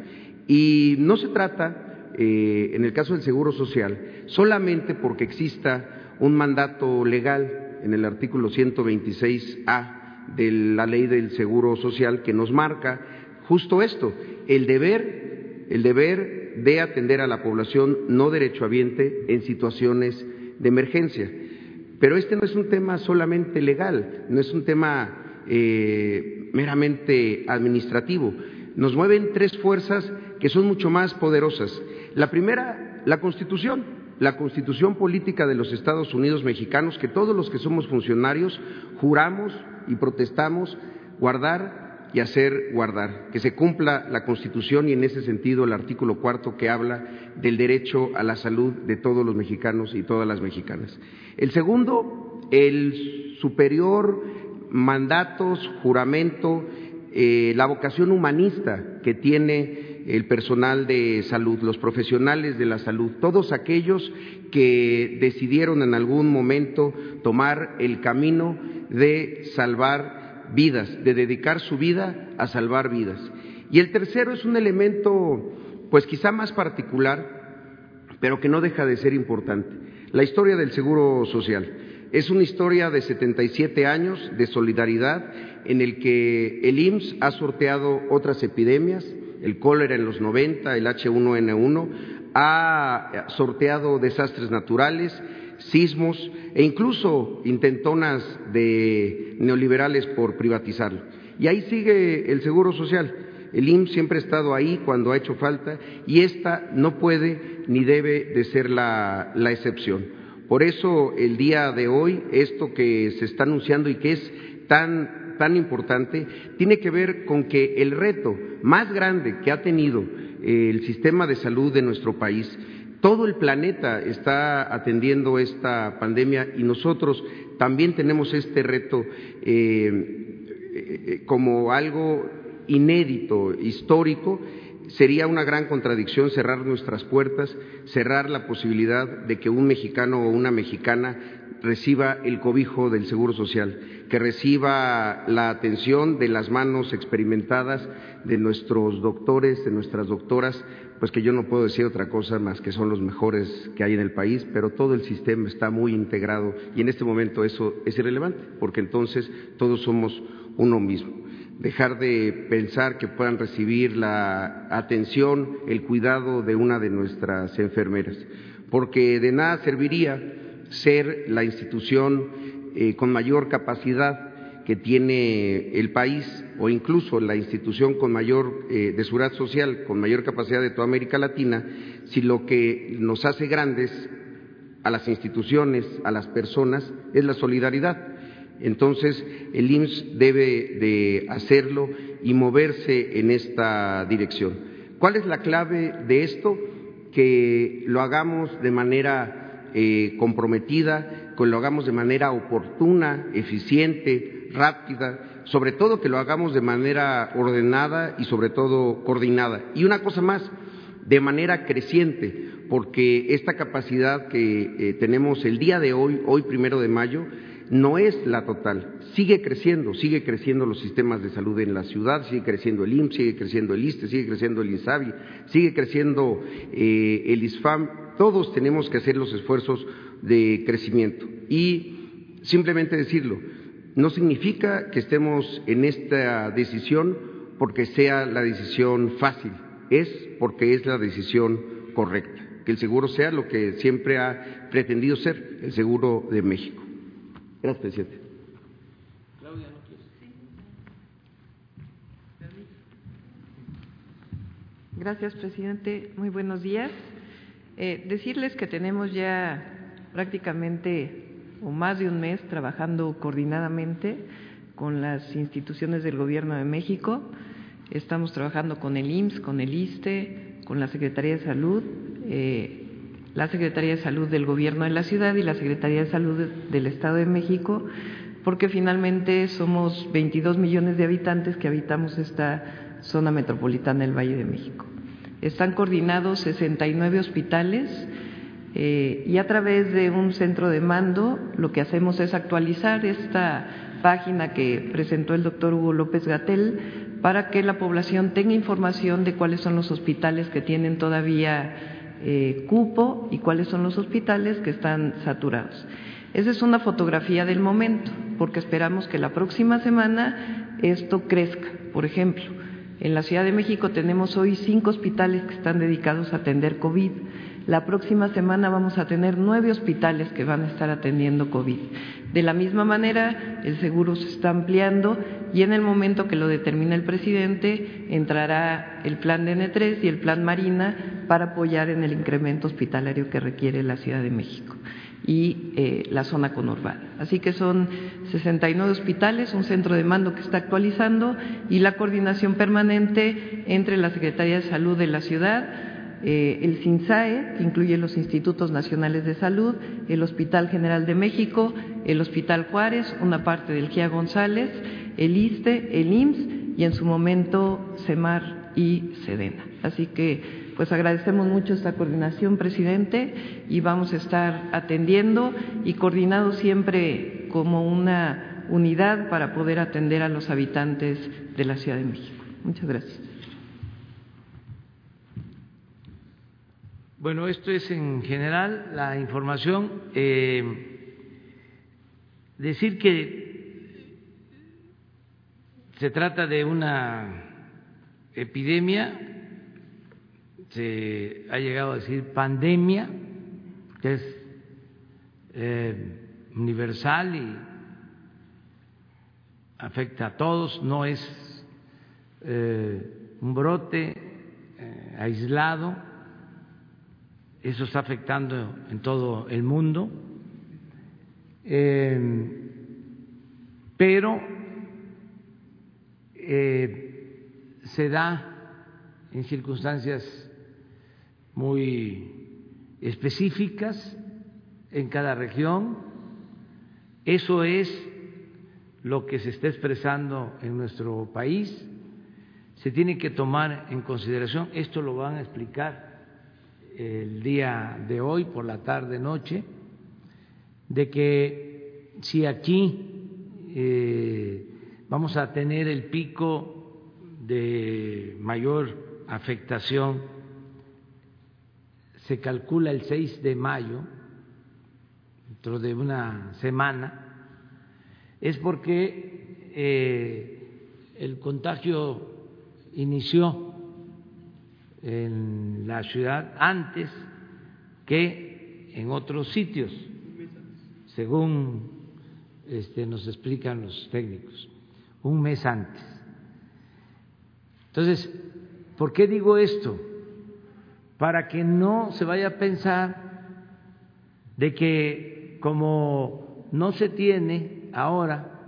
Y no se trata, eh, en el caso del Seguro Social, solamente porque exista un mandato legal en el artículo 126A de la ley del Seguro Social que nos marca justo esto, el deber, el deber de atender a la población no derechohabiente en situaciones de emergencia. Pero este no es un tema solamente legal, no es un tema eh, meramente administrativo. Nos mueven tres fuerzas que son mucho más poderosas. La primera, la Constitución, la Constitución política de los Estados Unidos mexicanos, que todos los que somos funcionarios juramos y protestamos guardar y hacer guardar, que se cumpla la Constitución y en ese sentido el artículo cuarto que habla del derecho a la salud de todos los mexicanos y todas las mexicanas. El segundo, el superior mandatos, juramento, eh, la vocación humanista que tiene el personal de salud, los profesionales de la salud, todos aquellos que decidieron en algún momento tomar el camino de salvar vidas, de dedicar su vida a salvar vidas. Y el tercero es un elemento, pues quizá más particular, pero que no deja de ser importante, la historia del Seguro Social. Es una historia de 77 años de solidaridad en el que el IMSS ha sorteado otras epidemias, el cólera en los 90, el H1N1, ha sorteado desastres naturales, sismos e incluso intentonas de neoliberales por privatizarlo. Y ahí sigue el Seguro Social. El IMSS siempre ha estado ahí cuando ha hecho falta y esta no puede ni debe de ser la, la excepción. Por eso el día de hoy, esto que se está anunciando y que es tan tan importante tiene que ver con que el reto más grande que ha tenido eh, el sistema de salud de nuestro país, todo el planeta está atendiendo esta pandemia y nosotros también tenemos este reto eh, eh, como algo inédito, histórico, sería una gran contradicción cerrar nuestras puertas, cerrar la posibilidad de que un mexicano o una mexicana reciba el cobijo del Seguro Social, que reciba la atención de las manos experimentadas de nuestros doctores, de nuestras doctoras, pues que yo no puedo decir otra cosa más que son los mejores que hay en el país, pero todo el sistema está muy integrado y en este momento eso es irrelevante, porque entonces todos somos uno mismo. Dejar de pensar que puedan recibir la atención, el cuidado de una de nuestras enfermeras, porque de nada serviría ser la institución eh, con mayor capacidad que tiene el país o incluso la institución con mayor eh, de seguridad social, con mayor capacidad de toda América Latina, si lo que nos hace grandes a las instituciones, a las personas, es la solidaridad. Entonces, el IMSS debe de hacerlo y moverse en esta dirección. ¿Cuál es la clave de esto? Que lo hagamos de manera eh, comprometida, que lo hagamos de manera oportuna, eficiente, rápida sobre todo que lo hagamos de manera ordenada y sobre todo coordinada. Y una cosa más, de manera creciente, porque esta capacidad que eh, tenemos el día de hoy, hoy primero de mayo, no es la total, sigue creciendo, sigue creciendo los sistemas de salud en la ciudad, sigue creciendo el IMSS, sigue creciendo el ISTE, sigue creciendo el INSABI, sigue creciendo eh, el ISFAM, todos tenemos que hacer los esfuerzos de crecimiento. Y simplemente decirlo, no significa que estemos en esta decisión porque sea la decisión fácil, es porque es la decisión correcta, que el seguro sea lo que siempre ha pretendido ser, el seguro de México. Gracias, presidente. Claudia, ¿no Gracias, presidente. Muy buenos días. Eh, decirles que tenemos ya prácticamente o más de un mes trabajando coordinadamente con las instituciones del Gobierno de México. Estamos trabajando con el IMSS, con el ISTE, con la Secretaría de Salud, eh, la Secretaría de Salud del Gobierno de la Ciudad y la Secretaría de Salud del Estado de México, porque finalmente somos 22 millones de habitantes que habitamos esta zona metropolitana del Valle de México. Están coordinados 69 hospitales eh, y a través de un centro de mando lo que hacemos es actualizar esta página que presentó el doctor Hugo López Gatel para que la población tenga información de cuáles son los hospitales que tienen todavía eh, cupo y cuáles son los hospitales que están saturados. Esa es una fotografía del momento, porque esperamos que la próxima semana esto crezca. Por ejemplo, en la Ciudad de México tenemos hoy cinco hospitales que están dedicados a atender COVID. La próxima semana vamos a tener nueve hospitales que van a estar atendiendo COVID. De la misma manera, el seguro se está ampliando y en el momento que lo determine el presidente entrará el plan de N3 y el plan Marina para apoyar en el incremento hospitalario que requiere la Ciudad de México y eh, la zona conurbada. Así que son 69 hospitales, un centro de mando que está actualizando y la coordinación permanente entre la Secretaría de Salud de la ciudad, eh, el CINSAE, que incluye los Institutos Nacionales de Salud, el Hospital General de México, el Hospital Juárez, una parte del GIA González, el ISTE, el IMSS y en su momento CEMAR y SEDENA. Así que pues agradecemos mucho esta coordinación, presidente, y vamos a estar atendiendo y coordinados siempre como una unidad para poder atender a los habitantes de la Ciudad de México. Muchas gracias. Bueno, esto es en general la información. Eh, decir que se trata de una epidemia, se ha llegado a decir pandemia, que es eh, universal y afecta a todos, no es eh, un brote aislado eso está afectando en todo el mundo, eh, pero eh, se da en circunstancias muy específicas en cada región. Eso es lo que se está expresando en nuestro país. Se tiene que tomar en consideración, esto lo van a explicar el día de hoy, por la tarde, noche, de que si aquí eh, vamos a tener el pico de mayor afectación, se calcula el 6 de mayo, dentro de una semana, es porque eh, el contagio inició en la ciudad antes que en otros sitios, según este, nos explican los técnicos, un mes antes. Entonces, ¿por qué digo esto? Para que no se vaya a pensar de que como no se tiene ahora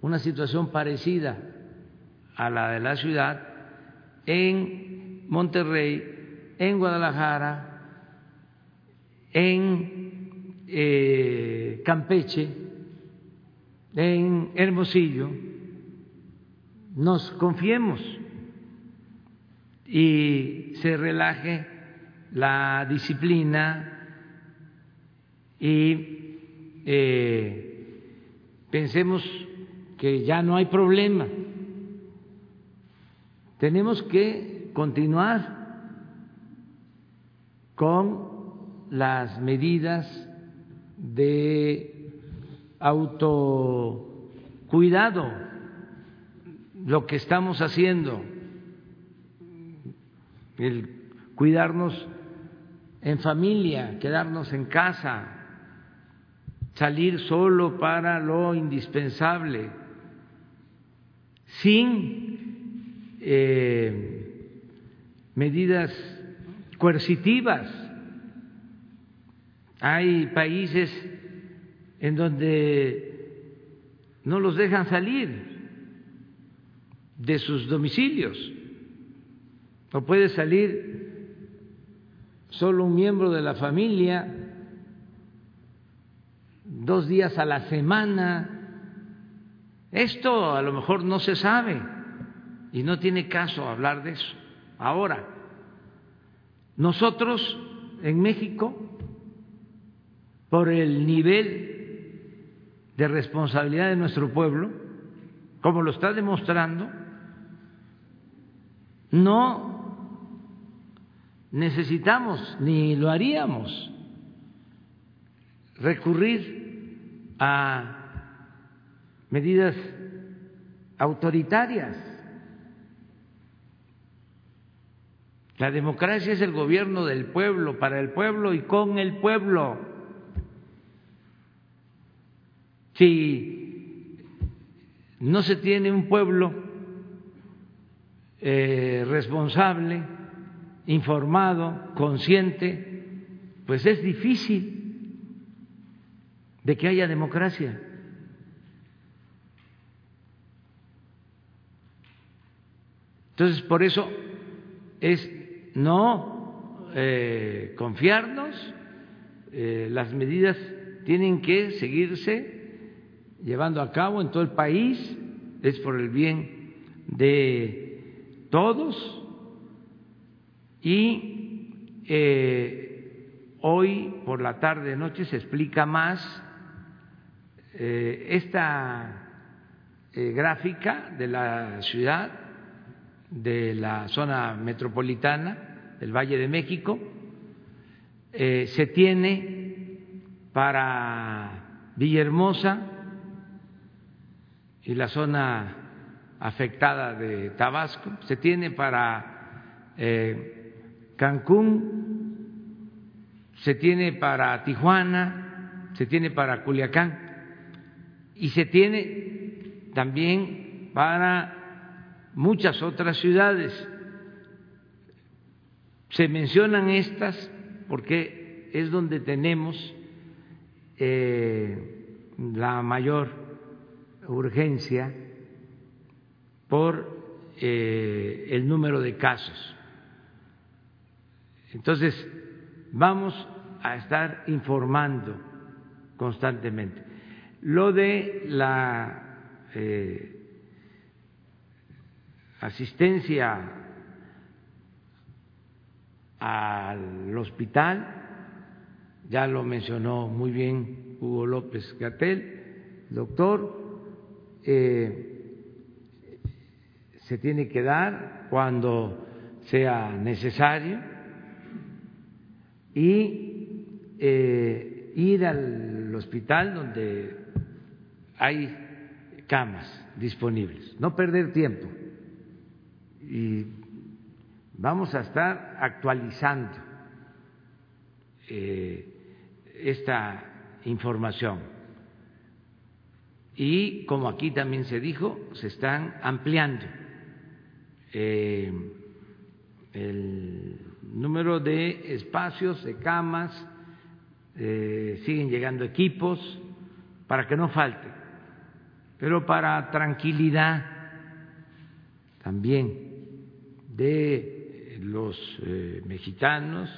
una situación parecida a la de la ciudad, en Monterrey, en Guadalajara, en eh, Campeche, en Hermosillo, nos confiemos y se relaje la disciplina y eh, pensemos que ya no hay problema. Tenemos que continuar con las medidas de autocuidado, lo que estamos haciendo, el cuidarnos en familia, quedarnos en casa, salir solo para lo indispensable, sin eh, medidas coercitivas. Hay países en donde no los dejan salir de sus domicilios. No puede salir solo un miembro de la familia dos días a la semana. Esto a lo mejor no se sabe y no tiene caso hablar de eso. Ahora, nosotros en México, por el nivel de responsabilidad de nuestro pueblo, como lo está demostrando, no necesitamos ni lo haríamos recurrir a medidas autoritarias La democracia es el gobierno del pueblo, para el pueblo y con el pueblo. Si no se tiene un pueblo eh, responsable, informado, consciente, pues es difícil de que haya democracia. Entonces, por eso es no eh, confiarnos, eh, las medidas tienen que seguirse llevando a cabo en todo el país, es por el bien de todos. Y eh, hoy por la tarde noche se explica más esta gráfica de la ciudad, de la zona metropolitana, del Valle de México, eh, se tiene para Villahermosa y la zona afectada de Tabasco, se tiene para eh, Cancún, se tiene para Tijuana, se tiene para Culiacán y se tiene también para muchas otras ciudades se mencionan estas porque es donde tenemos eh, la mayor urgencia por eh, el número de casos. Entonces, vamos a estar informando constantemente. Lo de la eh, asistencia al hospital, ya lo mencionó muy bien Hugo López Gatel, doctor, eh, se tiene que dar cuando sea necesario y eh, ir al hospital donde hay camas disponibles, no perder tiempo. Y Vamos a estar actualizando eh, esta información. Y como aquí también se dijo, se están ampliando eh, el número de espacios, de camas, eh, siguen llegando equipos para que no falte, pero para tranquilidad también de los eh, mexicanos,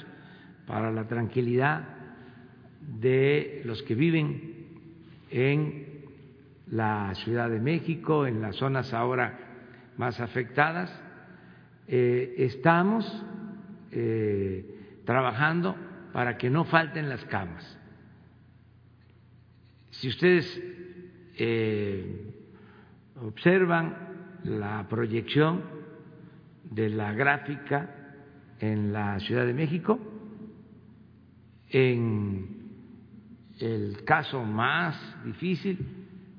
para la tranquilidad de los que viven en la Ciudad de México, en las zonas ahora más afectadas. Eh, estamos eh, trabajando para que no falten las camas. Si ustedes observan la proyección de la gráfica en la Ciudad de México, en el caso más difícil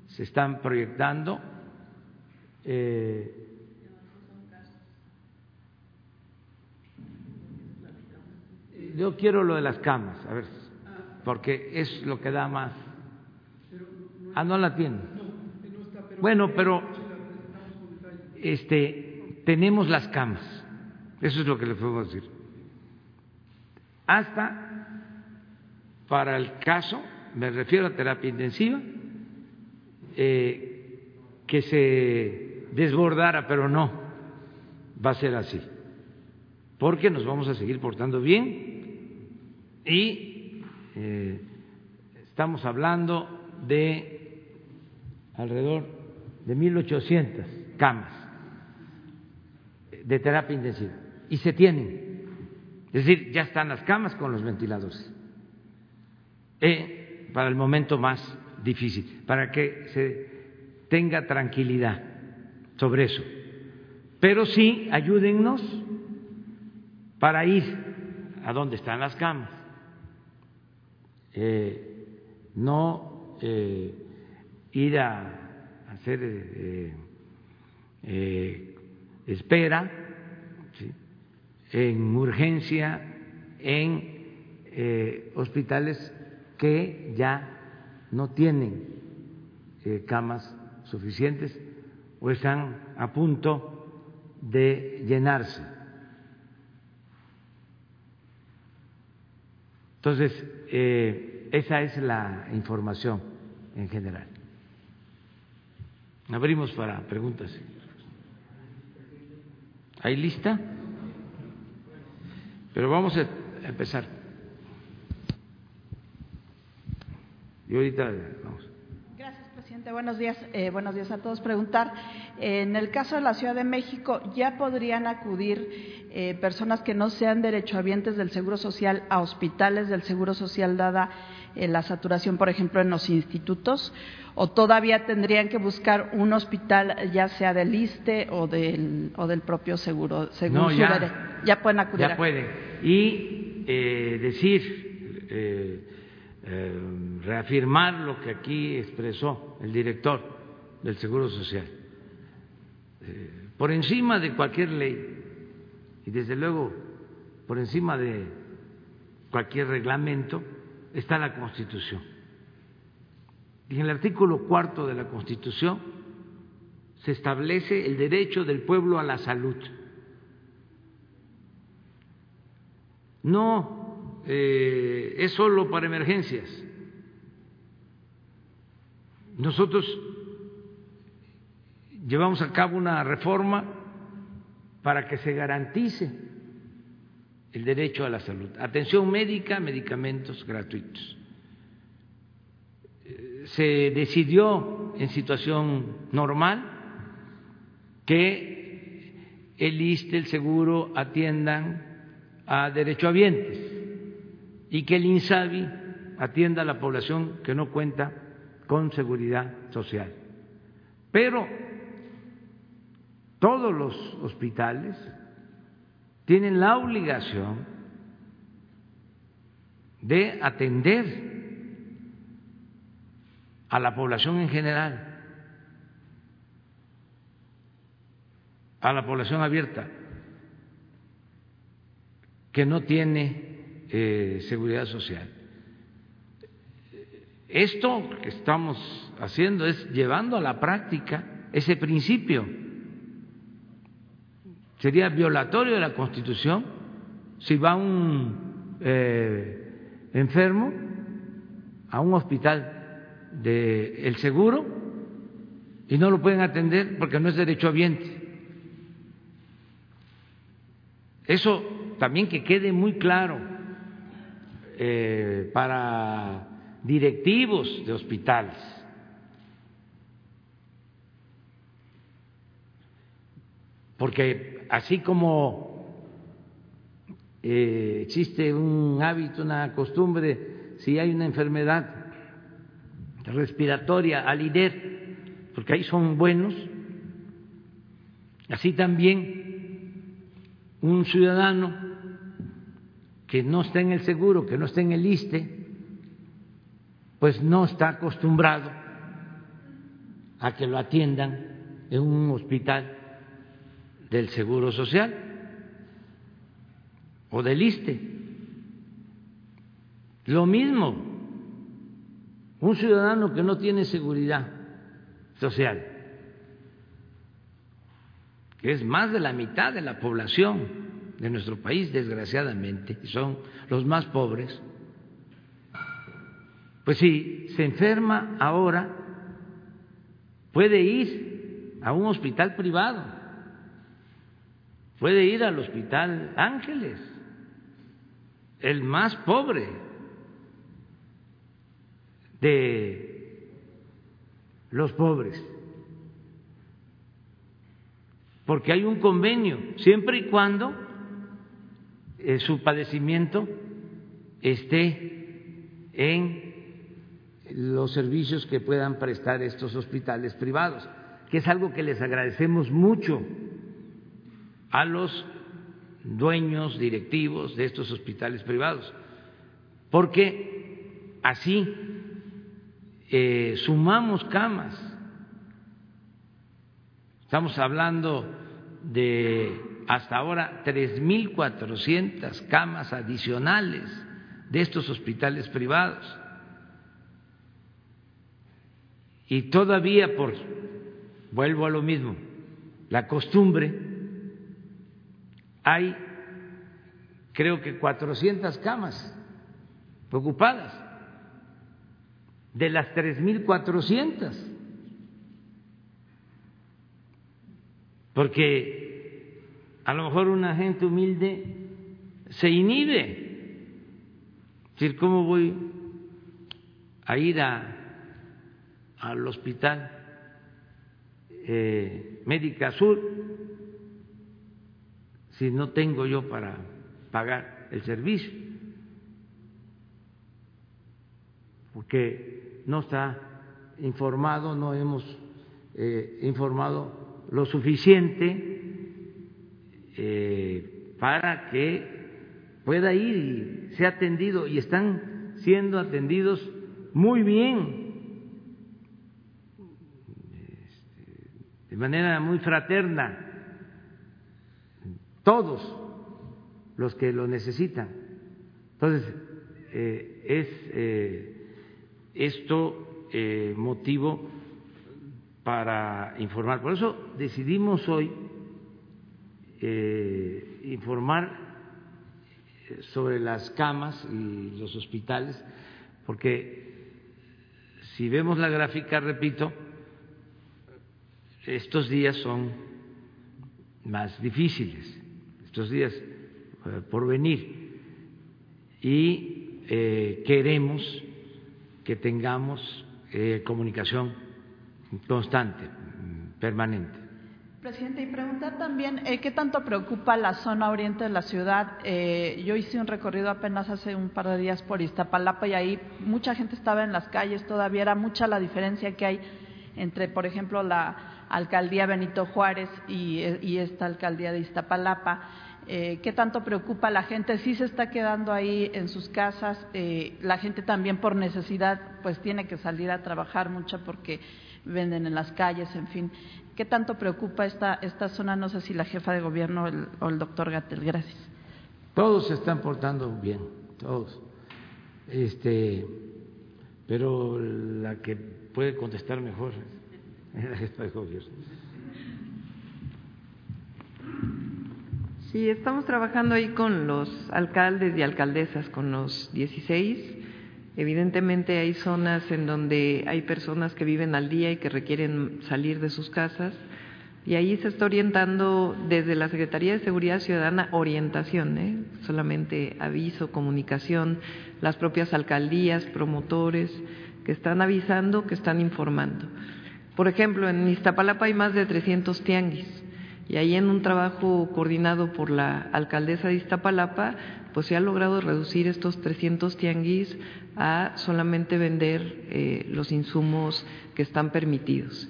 se están proyectando eh, yo quiero lo de las camas, a ver, porque es lo que da más. Ah, no la tiene. Bueno, pero este tenemos las camas. Eso es lo que le puedo decir. Hasta para el caso, me refiero a terapia intensiva, eh, que se desbordara, pero no va a ser así, porque nos vamos a seguir portando bien y eh, estamos hablando de alrededor de 1.800 camas de terapia intensiva y se tienen, es decir, ya están las camas con los ventiladores eh, para el momento más difícil, para que se tenga tranquilidad sobre eso. Pero sí, ayúdennos para ir a donde están las camas. Eh, no eh, ir a hacer espera en urgencia en hospitales que ya no tienen eh, camas suficientes o están a punto de llenarse. Entonces, eh, esa es la información en general. Abrimos para preguntas. ¿Hay lista? Pero vamos a empezar. Y ahorita vamos. Gracias, presidente. Buenos días. Eh, buenos días a todos. Preguntar, en el caso de la Ciudad de México, ¿ya podrían acudir eh, personas que no sean derechohabientes del Seguro Social a hospitales del Seguro Social dada la saturación, por ejemplo, en los institutos? ¿O todavía tendrían que buscar un hospital, ya sea del ISTE o del, o del propio seguro? Según no, ya, ya pueden acudir. Ya pueden. Y decir eh, reafirmar lo que aquí expresó el director del Seguro Social. Eh, por encima de cualquier ley y desde luego por encima de cualquier reglamento está la Constitución. Y en el artículo cuarto de la Constitución se establece el derecho del pueblo a la salud. No eh, es solo para emergencias. Nosotros llevamos a cabo una reforma para que se garantice el derecho a la salud, atención médica, medicamentos gratuitos. Eh, se decidió en situación normal que el ISTE, el seguro, atiendan a derechohabientes y que el INSABI atienda a la población que no cuenta con seguridad social. Pero todos los hospitales tienen la obligación de atender a la población en general, a la población abierta, que no tiene eh, seguridad social. Esto que estamos haciendo es llevando a la práctica ese principio. Sería violatorio de la Constitución si va un eh, enfermo a un hospital del el seguro y no lo pueden atender porque no es derecho derechohabiente. Eso también que quede muy claro eh, para directivos de hospitales. porque así como eh, existe un hábito, una costumbre, si hay una enfermedad respiratoria al IDER, porque ahí son buenos, así también un ciudadano que no está en el seguro, que no está en el ISTE, pues no está acostumbrado a que lo atiendan en un hospital del Seguro Social o del ISTE. Lo mismo, un ciudadano que no tiene seguridad social, que es más de la mitad de la población de nuestro país, desgraciadamente, y son los más pobres, pues si se enferma ahora, puede ir a un hospital privado, puede ir al hospital Ángeles, el más pobre de los pobres, porque hay un convenio, siempre y cuando eh, su padecimiento esté en los servicios que puedan prestar estos hospitales privados, que es algo que les agradecemos mucho a los dueños directivos de estos hospitales privados, porque así eh, sumamos camas. Estamos hablando de hasta ahora 3.400 camas adicionales de estos hospitales privados y todavía por, vuelvo a lo mismo, la costumbre, hay creo que 400 camas ocupadas. De las 3.400, porque a lo mejor una gente humilde se inhibe, es decir, ¿cómo voy a ir a al hospital eh, Médica Sur si no tengo yo para pagar el servicio, porque no está informado, no hemos eh, informado lo suficiente eh, para que pueda ir y sea atendido y están siendo atendidos muy bien. De manera muy fraterna todos los que lo necesitan. Entonces, eh, es eh, esto eh, motivo para informar. Por eso decidimos hoy informar sobre las camas y los hospitales, porque si vemos la gráfica, repito, estos días son más difíciles, estos días eh, por venir, y eh, queremos que tengamos eh, comunicación constante, permanente. Presidente, y preguntar también qué tanto preocupa la zona oriente de la ciudad. yo hice un recorrido apenas hace un par de días por Iztapalapa y ahí mucha gente estaba en las calles, todavía era mucha la diferencia que hay entre, por ejemplo, la alcaldía Benito Juárez y, esta alcaldía de Iztapalapa. Eh, ¿Qué tanto preocupa a la gente? Sí se está quedando ahí en sus casas. Eh, la gente también por necesidad pues tiene que salir a trabajar mucho porque venden en las calles, en fin. ¿Qué tanto preocupa esta, esta zona? No sé si la jefa de gobierno o el doctor Gatel. Gracias. Todos se están portando bien, todos. Este, pero la que puede contestar mejor Sí, estamos trabajando ahí con los alcaldes y alcaldesas, con los 16. Evidentemente hay zonas en donde hay personas que viven al día y que requieren salir de sus casas. Y ahí se está orientando desde la Secretaría de Seguridad Ciudadana orientación, ¿eh? solamente aviso, comunicación, las propias alcaldías, promotores, que están avisando, que están informando. Por ejemplo, en Iztapalapa hay más de 300 tianguis Y ahí en un trabajo coordinado por la alcaldesa de Iztapalapa, pues se ha logrado reducir estos 300 tianguis a solamente vender eh, los insumos que están permitidos.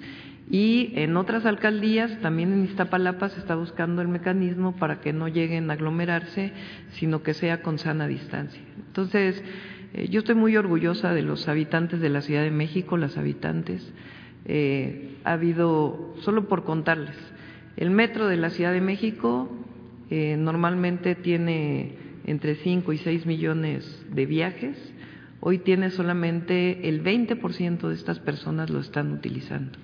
Y en otras alcaldías, también en Iztapalapa, se está buscando el mecanismo para que no lleguen a aglomerarse, sino que sea con sana distancia. Entonces, eh, yo estoy muy orgullosa de los habitantes de la Ciudad de México, las habitantes. Eh, ha habido, solo por contarles, el metro de la Ciudad de México eh, normalmente tiene entre 5 y 6 millones de viajes, hoy tiene solamente el 20% de estas personas lo están utilizando.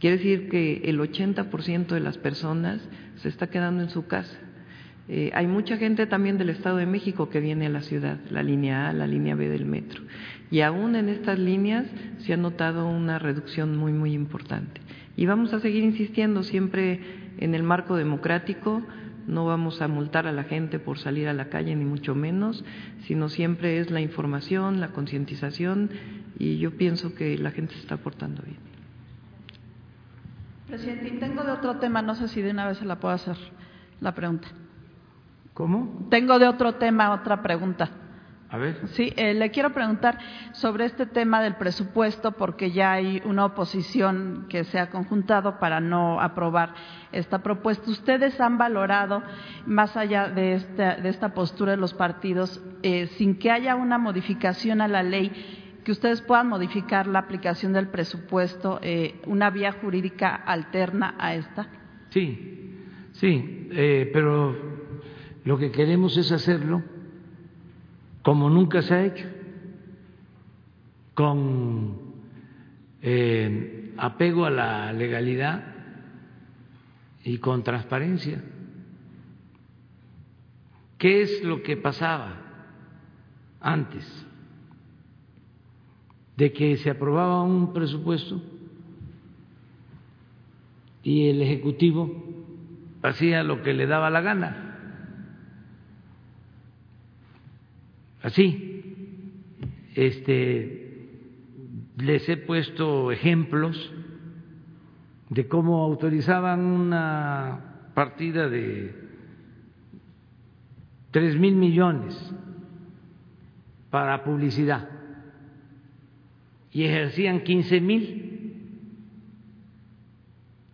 Quiere decir que el 80% de las personas se está quedando en su casa. Eh, hay mucha gente también del Estado de México que viene a la ciudad, la línea A, la línea B del metro. Y aún en estas líneas se ha notado una reducción muy, muy importante. Y vamos a seguir insistiendo siempre en el marco democrático, no vamos a multar a la gente por salir a la calle, ni mucho menos, sino siempre es la información, la concientización, y yo pienso que la gente se está portando bien. Presidente, tengo de otro tema, no sé si de una vez se la puedo hacer la pregunta. ¿Cómo? Tengo de otro tema otra pregunta. A ver. Sí, eh, le quiero preguntar sobre este tema del presupuesto, porque ya hay una oposición que se ha conjuntado para no aprobar esta propuesta. ¿Ustedes han valorado, más allá de esta, de esta postura de los partidos, eh, sin que haya una modificación a la ley, que ustedes puedan modificar la aplicación del presupuesto, eh, una vía jurídica alterna a esta? Sí, sí, eh, pero lo que queremos es hacerlo como nunca se ha hecho, con eh, apego a la legalidad y con transparencia. ¿Qué es lo que pasaba antes? de que se aprobaba un presupuesto y el Ejecutivo hacía lo que le daba la gana. Así, este, les he puesto ejemplos de cómo autorizaban una partida de tres mil millones para publicidad y ejercían quince mil,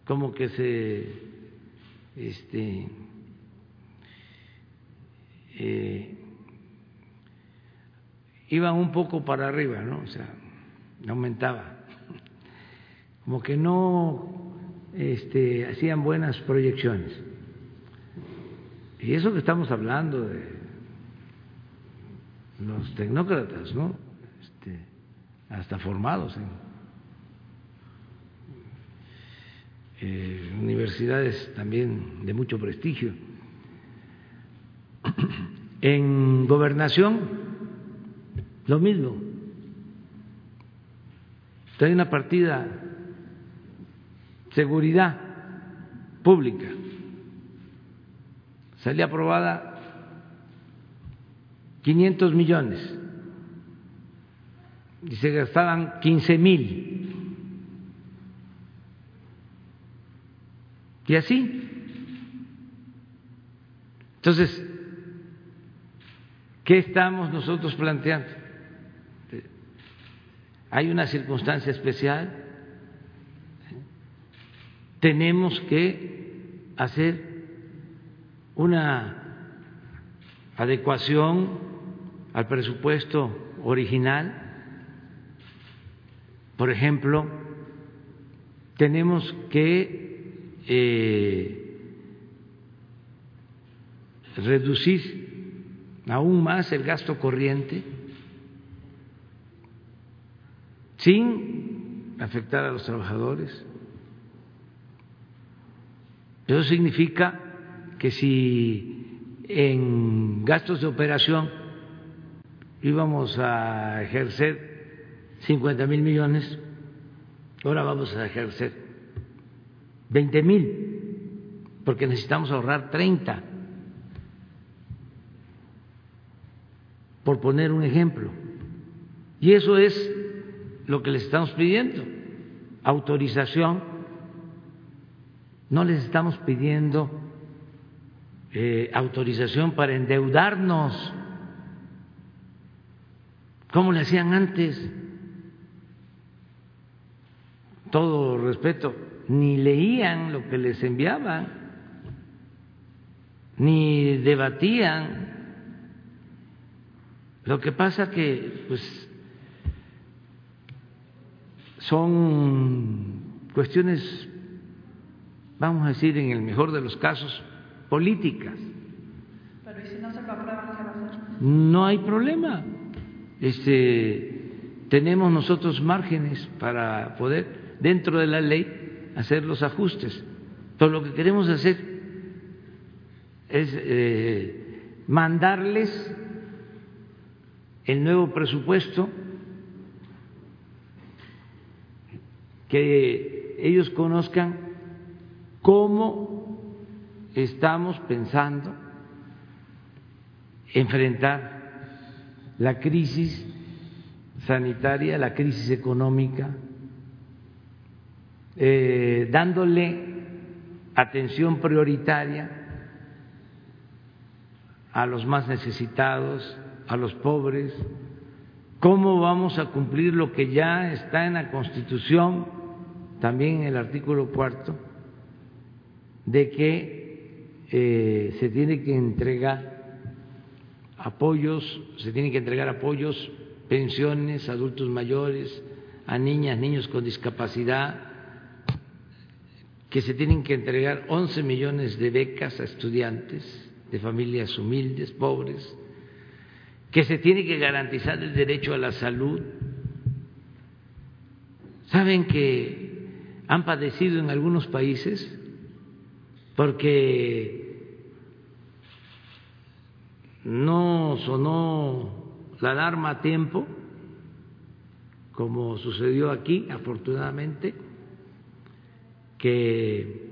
como que se este, eh, iban un poco para arriba, ¿no? O sea, aumentaba, como que no este, hacían buenas proyecciones. Y eso que estamos hablando de los tecnócratas, ¿no? Este, hasta formados en eh, universidades también de mucho prestigio. En gobernación, lo mismo. Hay una partida seguridad pública. Salía aprobada 500 millones y se gastaban 15 mil. Y así. Entonces, ¿qué estamos nosotros planteando? Hay una circunstancia especial, tenemos que hacer una adecuación al presupuesto original. Por ejemplo, tenemos que eh, reducir aún más el gasto corriente sin afectar a los trabajadores. Eso significa que si en gastos de operación íbamos a ejercer 50 mil millones, ahora vamos a ejercer 20 mil, porque necesitamos ahorrar 30, por poner un ejemplo. Y eso es lo que les estamos pidiendo, autorización. No les estamos pidiendo eh, autorización para endeudarnos, como le hacían antes. Todo respeto, ni leían lo que les enviaban, ni debatían. Lo que pasa que, pues, son cuestiones, vamos a decir, en el mejor de los casos, políticas. Pero ¿y si no se lo aprueban, qué va a hacer? No hay problema. Este, tenemos nosotros márgenes para poder, dentro de la ley, hacer los ajustes. Pero lo que queremos hacer es eh, mandarles el nuevo presupuesto que ellos conozcan cómo estamos pensando enfrentar la crisis sanitaria, la crisis económica, eh, dándole atención prioritaria a los más necesitados, a los pobres, cómo vamos a cumplir lo que ya está en la Constitución, también en el artículo cuarto, de que eh, se tiene que entregar apoyos, se tienen que entregar apoyos, pensiones a adultos mayores, a niñas, niños con discapacidad, que se tienen que entregar 11 millones de becas a estudiantes de familias humildes, pobres, que se tiene que garantizar el derecho a la salud. Saben que han padecido en algunos países porque no sonó la alarma a tiempo, como sucedió aquí, afortunadamente, que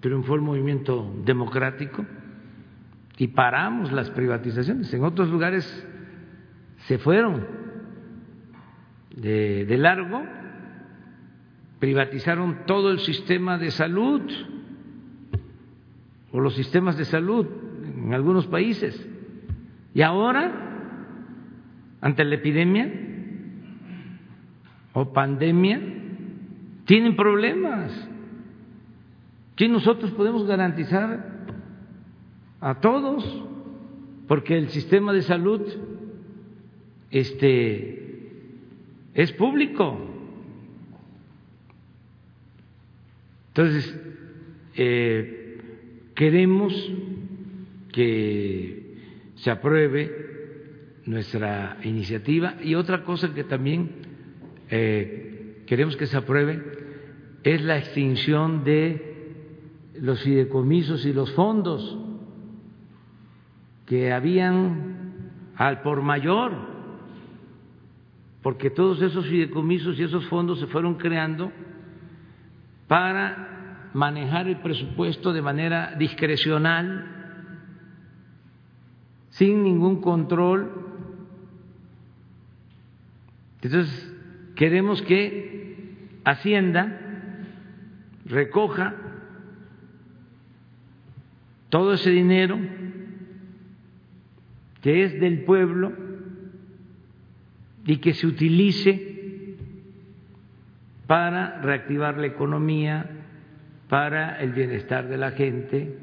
triunfó el movimiento democrático y paramos las privatizaciones. En otros lugares se fueron de, largo, privatizaron todo el sistema de salud o los sistemas de salud en algunos países. Y ahora, ante la epidemia o pandemia, tienen problemas. que nosotros podemos garantizar a todos? Porque el sistema de salud este, es público. Entonces, eh, queremos que se apruebe nuestra iniciativa y otra cosa que también eh, queremos que se apruebe es la extinción de los fideicomisos y los fondos que habían al por mayor, porque todos esos fideicomisos y esos fondos se fueron creando para manejar el presupuesto de manera discrecional sin ningún control. Entonces, queremos que Hacienda recoja todo ese dinero que es del pueblo y que se utilice para reactivar la economía, para el bienestar de la gente.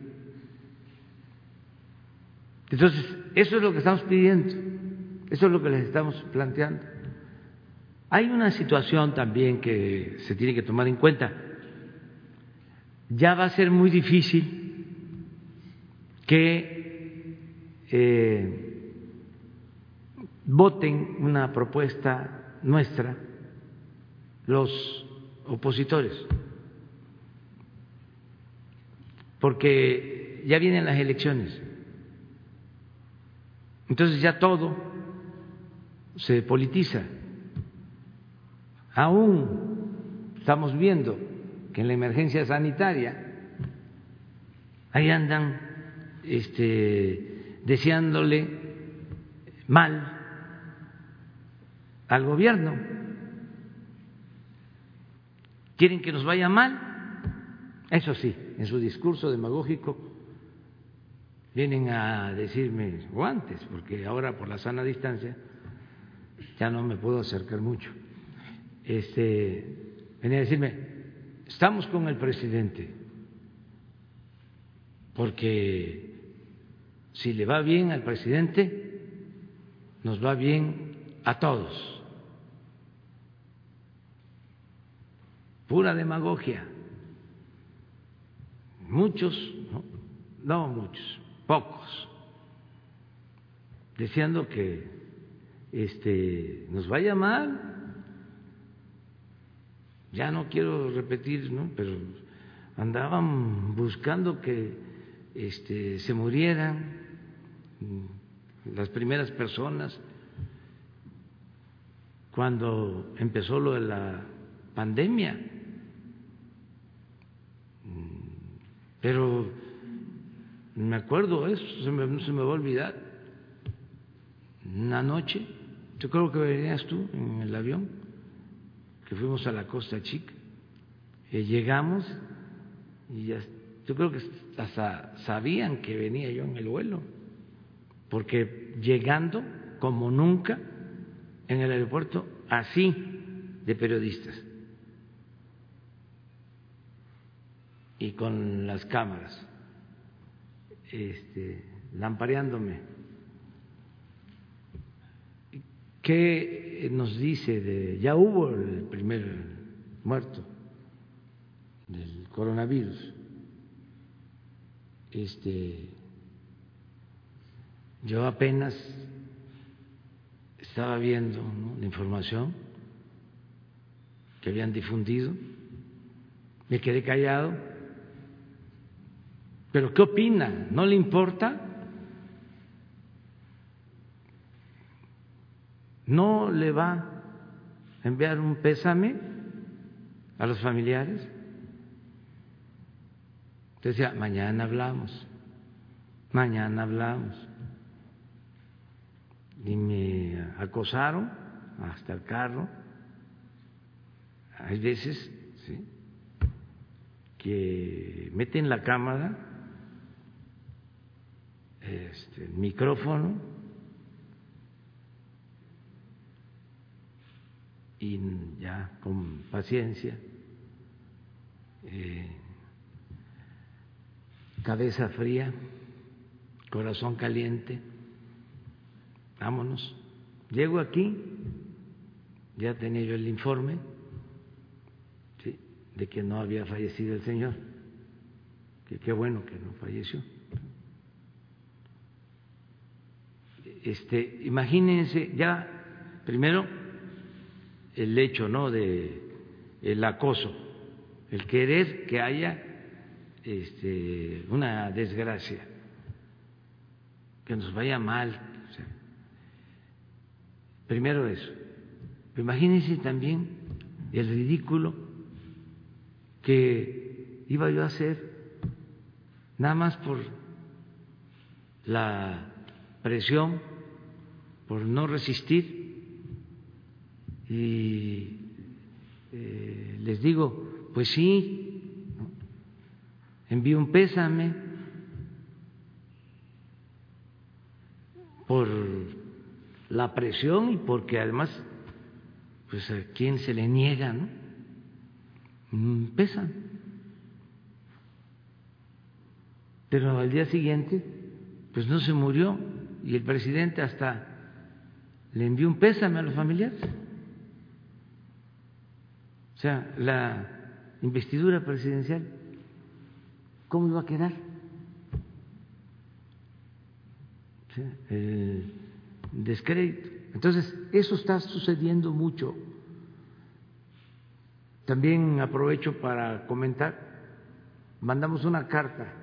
Entonces, eso es lo que estamos pidiendo, eso es lo que les estamos planteando. Hay una situación también que se tiene que tomar en cuenta. Ya va a ser muy difícil que eh, voten una propuesta nuestra los opositores, porque ya vienen las elecciones. Entonces ya todo se politiza. Aún estamos viendo que en la emergencia sanitaria ahí andan este, deseándole mal al gobierno. Quieren que nos vaya mal Eso sí, en su discurso demagógico vienen a decirme guantes, porque ahora por la sana distancia ya no me puedo acercar mucho. Este, venía a decirme, estamos con el presidente, porque si le va bien al presidente, nos va bien a todos. Pura demagogia. Muchos, no, muchos, pocos, deseando que este, nos vaya mal. Ya no quiero repetir, ¿no? pero andaban buscando que este, se murieran las primeras personas cuando empezó lo de la pandemia. Pero me acuerdo eso, se me, se me va a olvidar. Una noche, yo creo que venías tú en el avión, que fuimos a la Costa Chica, y llegamos y ya, yo creo que hasta sabían que venía yo en el vuelo, porque llegando como nunca en el aeropuerto así de periodistas y con las cámaras, este, lampareándome. ¿Qué nos dice de, ya hubo el primer muerto del coronavirus? Este, yo apenas estaba viendo la información que habían difundido, me quedé callado ¿Pero qué opina? ¿No le importa? ¿No le va a enviar un pésame a los familiares? Decía, mañana hablamos, mañana hablamos. Y me acosaron hasta el carro. Hay veces que meten la cámara este, el micrófono y ya con paciencia, eh, cabeza fría, corazón caliente, vámonos. Llego aquí, ya tenía yo el informe de que no había fallecido el señor, que qué bueno que no falleció. Este, imagínense ya primero el hecho no de el acoso, el querer que haya este, una desgracia, que nos vaya mal. primero eso. Imagínense también el ridículo que iba yo a hacer nada más por la presión por no resistir y eh, les digo, pues sí, envío un pésame por la presión y porque además, pues a quien se le niega, ¿no? Un. Pero al día siguiente, pues no se murió y el presidente hasta le envió un pésame a los familiares. O sea, la investidura presidencial, ¿cómo iba a quedar? el descrédito. Entonces, eso está sucediendo mucho. También aprovecho para comentar, mandamos una carta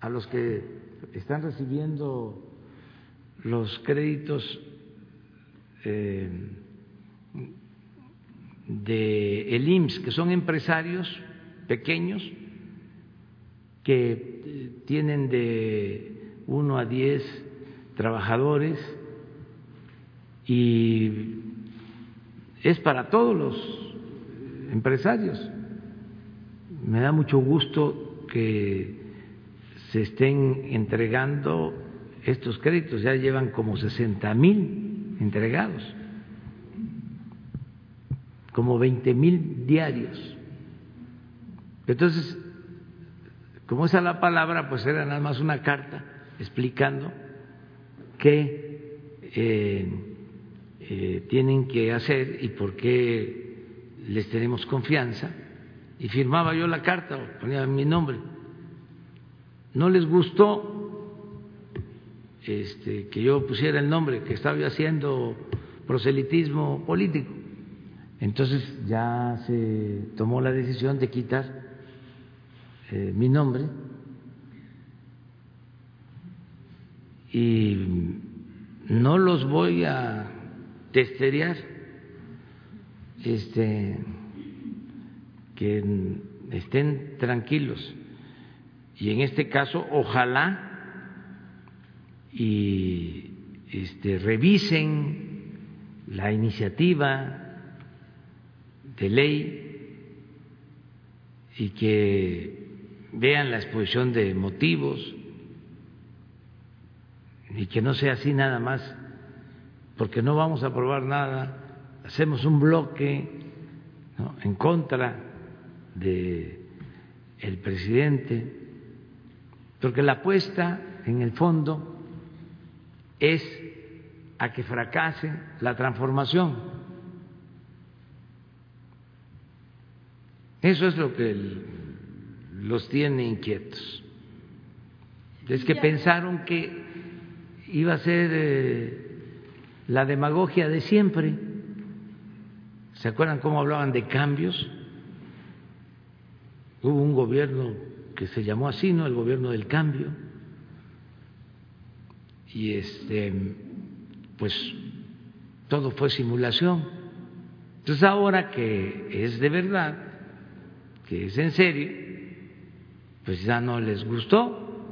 a los que están recibiendo los créditos eh, de el IMSS, que son empresarios pequeños que eh, tienen de uno a diez trabajadores y es para todos los empresarios. me da mucho gusto que se estén entregando estos créditos, ya llevan como 60 mil entregados, como 20 mil diarios. Entonces, como esa la palabra, pues era nada más una carta explicando qué eh, eh, tienen que hacer y por qué les tenemos confianza. Y firmaba yo la carta, ponía mi nombre. No les gustó este, que yo pusiera el nombre, que estaba haciendo proselitismo político. Entonces ya se tomó la decisión de quitar eh, mi nombre y no los voy a testerear, este, que estén tranquilos. Y en este caso, ojalá y este, revisen la iniciativa de ley y que vean la exposición de motivos y que no sea así nada más, porque no vamos a aprobar nada, hacemos un bloque en contra de el presidente, porque la apuesta en el fondo es a que fracase la transformación. Eso es lo que los tiene inquietos. Es que pensaron que iba a ser eh, la demagogia de siempre. ¿Se acuerdan cómo hablaban de cambios? Hubo un gobierno que se llamó así, ¿no? El gobierno del cambio. Y este, pues todo fue simulación. Entonces ahora que es de verdad, que es en serio, pues ya no les gustó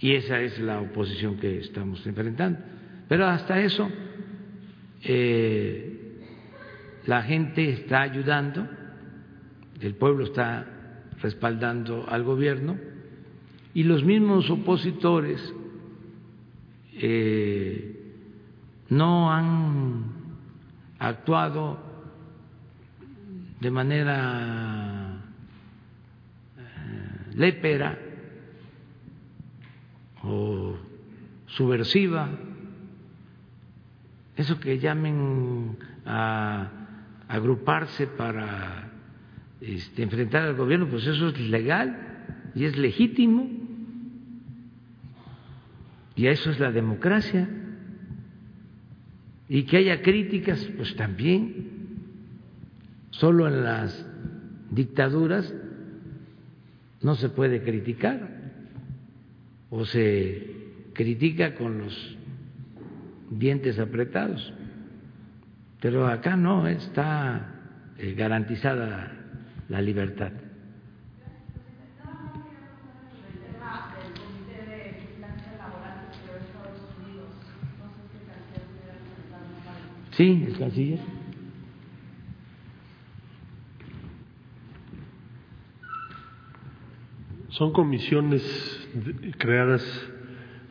y esa es la oposición que estamos enfrentando. Pero hasta eso eh, la gente está ayudando, el pueblo está respaldando al gobierno y los mismos opositores eh, no han actuado de manera lépera o subversiva, eso que llamen a agruparse para este, enfrentar al gobierno, pues eso es legal y es legítimo. Y eso es la democracia. Y que haya críticas, pues también. Solo en las dictaduras no se puede criticar o se critica con los dientes apretados. Pero acá no está eh, garantizada la libertad. Sí, el canciller. Son comisiones creadas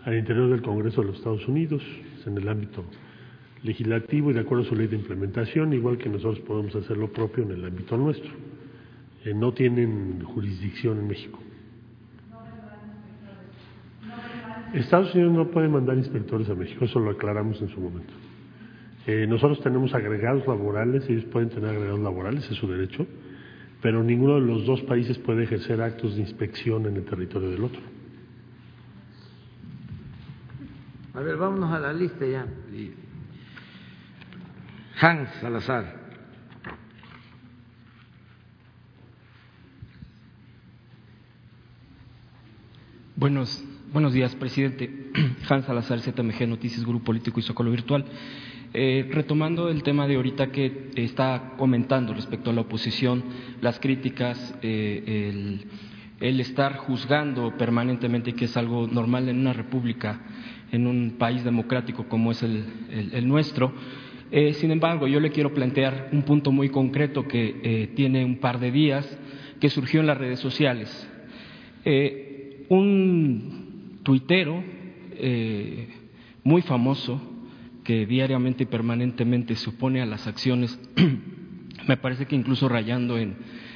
al interior del Congreso de los Estados Unidos, en el ámbito legislativo y de acuerdo a su ley de implementación, igual que nosotros podemos hacer lo propio en el ámbito nuestro. Eh, no tienen jurisdicción en México. Estados Unidos no puede mandar inspectores a México, eso lo aclaramos en su momento. Eh, nosotros tenemos agregados laborales, ellos pueden tener agregados laborales, es su derecho, pero ninguno de los dos países puede ejercer actos de inspección en el territorio del otro. A ver, vámonos a la lista ya. Hans Salazar. Buenos, buenos días, presidente. Hans Salazar, ZMG Noticias, Grupo Político y Socorro Virtual. Eh, retomando el tema de ahorita que está comentando respecto a la oposición, las críticas, eh, el, estar juzgando permanentemente, que es algo normal en una república, en un país democrático como es el, nuestro, Eh, sin embargo, yo le quiero plantear un punto muy concreto que tiene un par de días, que surgió en las redes sociales. Un tuitero muy famoso que diariamente y permanentemente se opone a las acciones, me parece que incluso rayando en,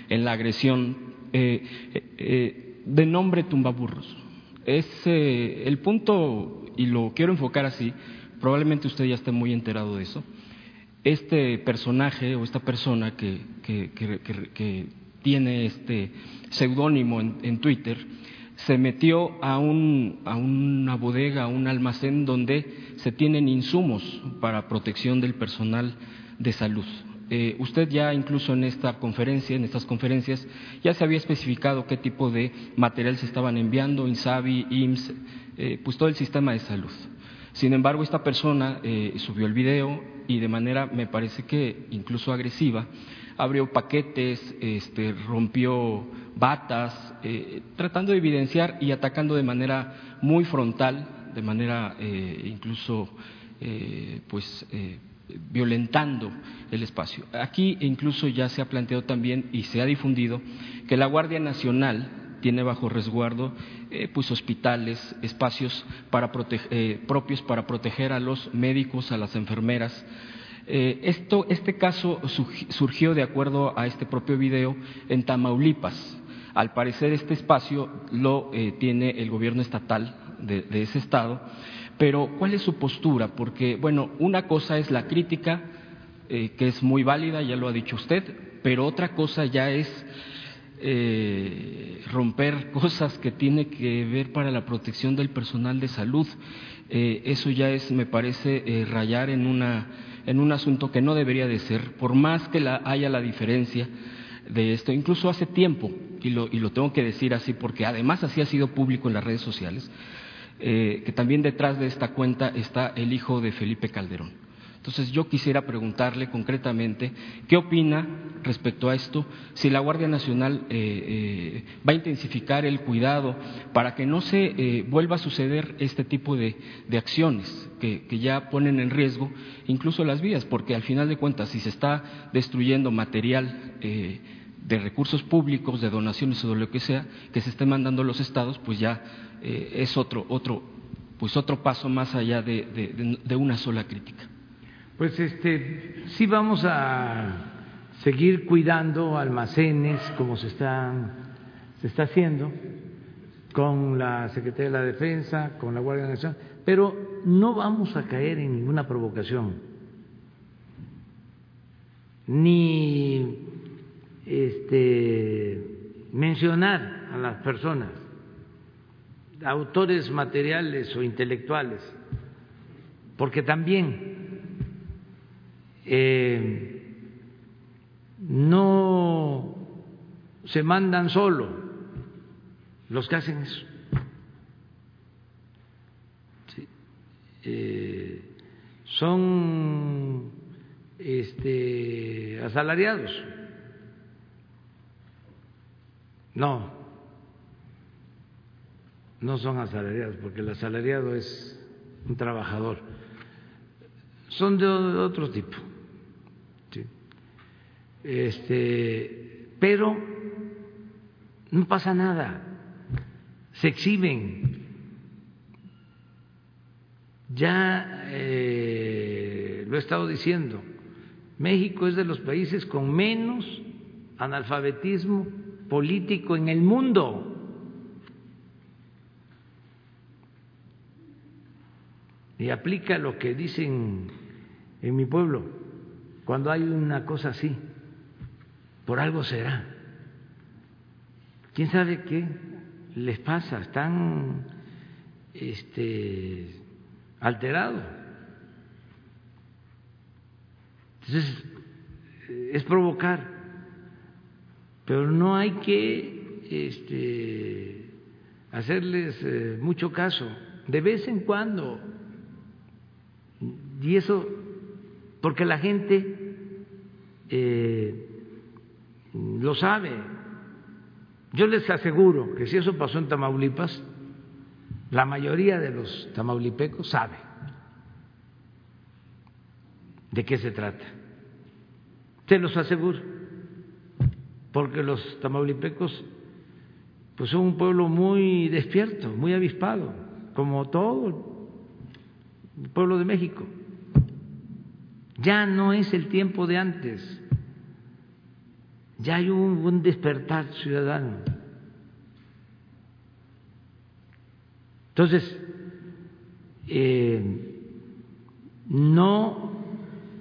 en la agresión, de nombre tumbaburros. Es el punto, y lo quiero enfocar así, probablemente usted ya esté muy enterado de eso, este personaje o esta persona que, tiene este seudónimo en, Twitter se metió a, un, a una bodega, a un almacén donde se tienen insumos para protección del personal de salud. Eh, usted ya incluso en esta conferencia, en estas conferencias, ya se había especificado qué tipo de material se estaban enviando, INSABI, IMSS, eh, pues todo el sistema de salud. Sin embargo, esta persona eh, subió el video y de manera, me parece que incluso agresiva, abrió paquetes, este, rompió batas, eh, tratando de evidenciar y atacando de manera muy frontal, de manera eh, incluso, pues, violentando el espacio. Aquí incluso ya se ha planteado también y se ha difundido que la Guardia Nacional tiene bajo resguardo eh, pues hospitales, espacios para eh, propios para proteger a los médicos, a las enfermeras. Eh, esto, este caso surgió de acuerdo a este propio video en Tamaulipas. Al parecer este espacio lo tiene el gobierno estatal de, ese estado, pero ¿cuál es su postura? Porque, bueno, una cosa es la crítica, que es muy válida, ya lo ha dicho usted, pero otra cosa ya es eh, romper cosas que tiene que ver para la protección del personal de salud. Eh, eso ya es, me parece, eh, rayar en, una, en un asunto que no debería de ser, por más que la, haya la diferencia de esto. Incluso hace tiempo, y lo, y lo tengo que decir así porque además así ha sido público en las redes sociales, que también detrás de esta cuenta está el hijo de Felipe Calderón. Entonces yo quisiera preguntarle concretamente qué opina respecto a esto, si la Guardia Nacional eh, eh, va a intensificar el cuidado para que no se eh, vuelva a suceder este tipo de, acciones que, ya ponen en riesgo incluso las vías, porque al final de cuentas si se está destruyendo material de recursos públicos, de donaciones o de lo que sea, que se esté mandando los estados, pues ya es otro, otro, pues otro paso más allá de una sola crítica. Pues este, sí vamos a seguir cuidando almacenes como se está, se está haciendo con la Secretaría de la Defensa, con la Guardia Nacional, pero no vamos a caer en ninguna provocación, ni este, mencionar a las personas, autores materiales o intelectuales, porque también eh, no se mandan solo los que hacen eso. Eh, son este, asalariados. No, no son asalariados, porque el asalariado es un trabajador. Son de otro tipo este, pero no pasa nada, se exhiben. Ya eh, lo he estado diciendo, México es de los países con menos analfabetismo político en el mundo. Y aplica lo que dicen en mi pueblo, cuando hay una cosa así, por algo será. ¿Quién sabe qué les pasa? Están este, alterados. Entonces, es provocar, pero no hay que este, hacerles eh, mucho caso, de vez en cuando. Y eso, porque la gente eh, lo sabe. Yo les aseguro que si eso pasó en Tamaulipas, la mayoría de los tamaulipecos sabe de qué se trata. Se los aseguro, porque los tamaulipecos pues son un pueblo muy despierto, muy avispado, como todo el pueblo de México. Ya no es el tiempo de antes, ya hay un, un despertar ciudadano. Entonces, eh, no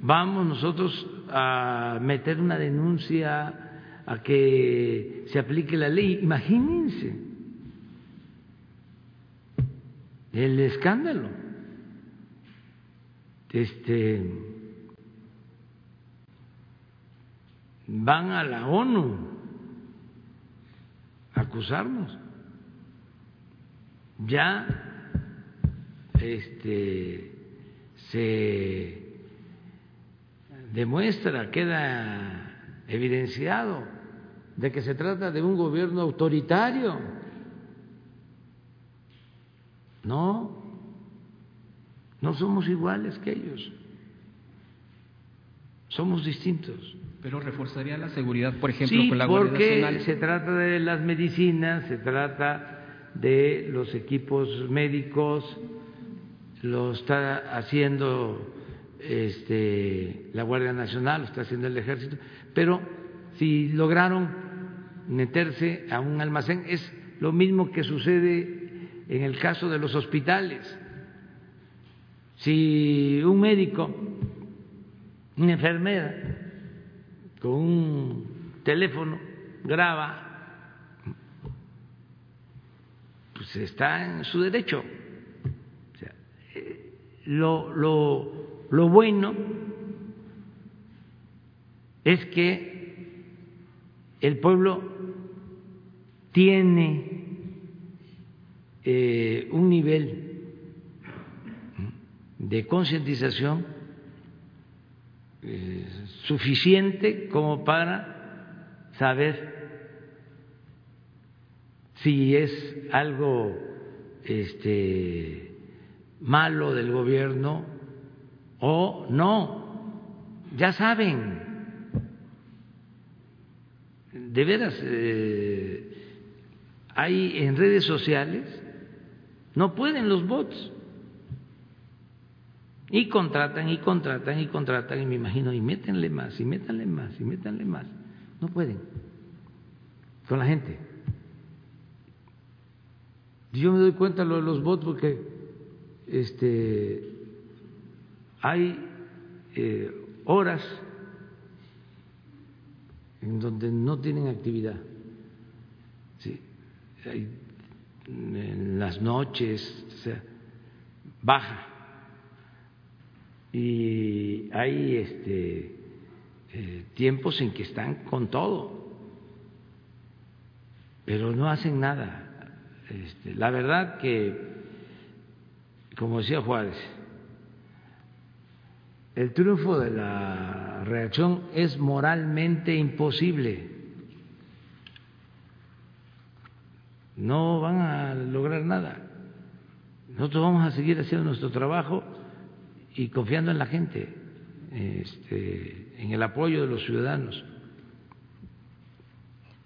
vamos nosotros a meter una denuncia a que se aplique la ley. Imagínense el escándalo. Este van a la ONU a acusarnos. Ya este se demuestra, queda evidenciado de que se trata de un gobierno autoritario. No, no somos iguales que ellos, somos distintos. Pero reforzaría la seguridad, por ejemplo, sí, con la Guardia porque Nacional. se trata de las medicinas, se trata de los equipos médicos, lo está haciendo este, la Guardia Nacional, lo está haciendo el Ejército, pero si lograron meterse a un almacén es lo mismo que sucede en el caso de los hospitales. Si un médico, una enfermera, un teléfono graba, pues está en su derecho. O sea, eh, lo, lo, lo bueno es que el pueblo tiene eh, un nivel de concientización eh, suficiente como para saber si es algo este, malo del gobierno o no. Ya saben, de veras, eh, hay en redes sociales, no pueden los bots. Y contratan y contratan y contratan y me imagino, y métanle más, y métanle más, y métanle más. No pueden con la gente. Yo me doy cuenta de lo de los bots porque este, hay eh, horas en donde no tienen actividad. Sí, hay, en las noches, o sea, baja y hay este, eh, tiempos en que están con todo, pero no hacen nada. Este, la verdad que, como decía Juárez, el triunfo de la reacción es moralmente imposible. No van a lograr nada. Nosotros vamos a seguir haciendo nuestro trabajo y confiando en la gente, este, en el apoyo de los ciudadanos.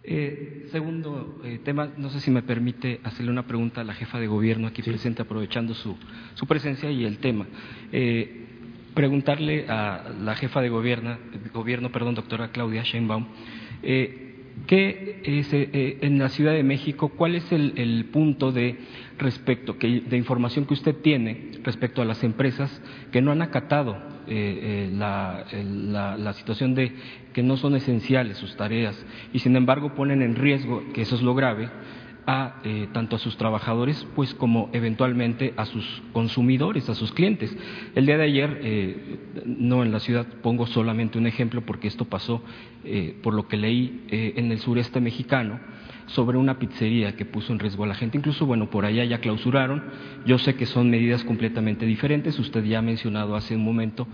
Eh, segundo eh, tema, no sé si me permite hacerle una pregunta a la jefa de gobierno aquí Sí. presente, aprovechando su, su presencia y el tema. Eh, preguntarle a la jefa de gobierno, gobierno perdón, doctora Claudia Sheinbaum, eh, ¿qué es, eh, eh, en la Ciudad de México, cuál es el, el punto de respecto, que, de información que usted tiene respecto a las empresas que no han acatado eh, eh, la- la situación de que no son esenciales sus tareas y sin embargo ponen en riesgo, que eso es lo grave, a eh, tanto a sus trabajadores pues como eventualmente a sus consumidores, a sus clientes. El día de ayer, eh, no en la ciudad, pongo solamente un ejemplo porque esto pasó eh, por lo que leí eh, en el sureste mexicano sobre una pizzería que puso en riesgo a la gente. Incluso, bueno, por allá ya clausuraron. Yo sé que son medidas completamente diferentes. Usted ya ha mencionado hace un momento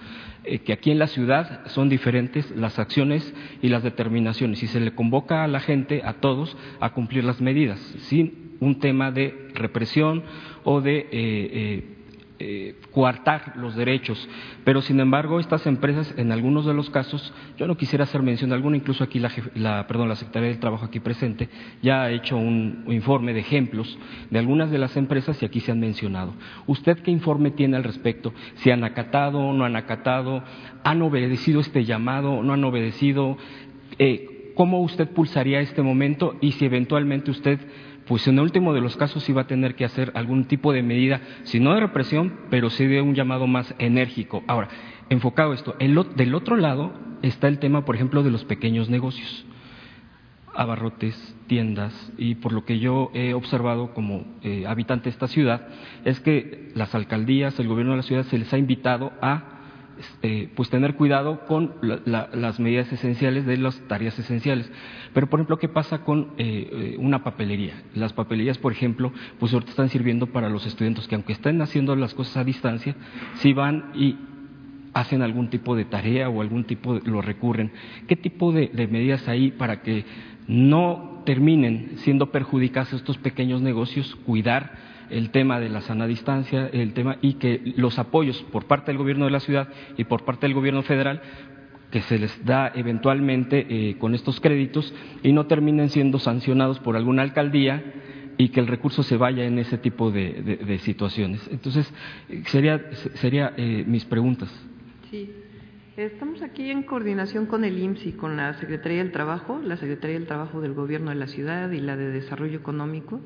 eh, que aquí en la ciudad son diferentes las acciones y las determinaciones y se le convoca a la gente, a todos, a cumplir las medidas, sin un tema de represión o de eh, eh, eh, coartar los derechos, pero sin embargo estas empresas en algunos de los casos, yo no quisiera hacer mención de alguna, incluso aquí la, perdón, la Secretaría del Trabajo aquí presente ya ha hecho un, informe de ejemplos de algunas de las empresas y aquí se han mencionado. ¿Usted qué informe tiene al respecto? ¿Si han acatado, no han acatado? ¿Han obedecido este llamado, no han obedecido? Eh, ¿Cómo usted pulsaría este momento y si eventualmente usted pues en el último de los casos sí va a tener que hacer algún tipo de medida, si no de represión, pero sí de un llamado más enérgico. Ahora, enfocado esto, del otro lado está el tema, por ejemplo, de los pequeños negocios, abarrotes, tiendas, y por lo que yo he observado como eh, habitante de esta ciudad, es que las alcaldías, el gobierno de la ciudad se les ha invitado a eh, pues tener cuidado con las medidas esenciales de las tareas esenciales. Pero, por ejemplo, ¿qué pasa con eh, eh, una papelería? Las papelerías, por ejemplo, pues ahorita están sirviendo para los estudiantes que aunque estén haciendo las cosas a distancia, si van y hacen algún tipo de tarea o algún tipo de, lo recurren. ¿Qué tipo de, de medidas hay para que no terminen siendo perjudicados estos pequeños negocios, cuidar el tema de la sana distancia, el tema y que los apoyos por parte del gobierno de la ciudad y por parte del gobierno federal que se les da eventualmente eh, con estos créditos y no terminen siendo sancionados por alguna alcaldía y que el recurso se vaya en ese tipo de, situaciones. Entonces, sería, sería eh, mis preguntas. Sí. Estamos aquí en coordinación con el IMSS y con la Secretaría del Trabajo, la Secretaría del Trabajo del Gobierno de la Ciudad y la de Desarrollo Económico.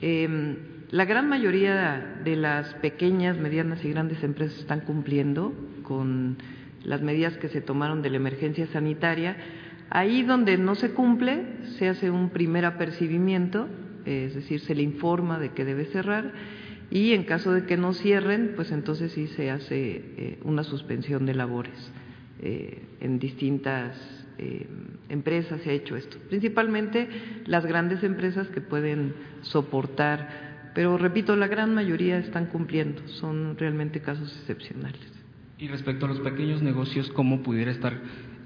Eh, la gran mayoría de las pequeñas, medianas y grandes empresas están cumpliendo con las medidas que se tomaron de la emergencia sanitaria. Ahí donde no se cumple, se hace un primer apercibimiento, es decir, se le informa de que debe cerrar y en caso de que no cierren, pues entonces sí se hace eh, una suspensión de labores. Eh, en distintas eh, empresas se ha hecho esto, principalmente las grandes empresas que pueden soportar pero repito, la gran mayoría están cumpliendo, son realmente casos excepcionales. Y respecto a los pequeños negocios, ¿cómo pudiera estar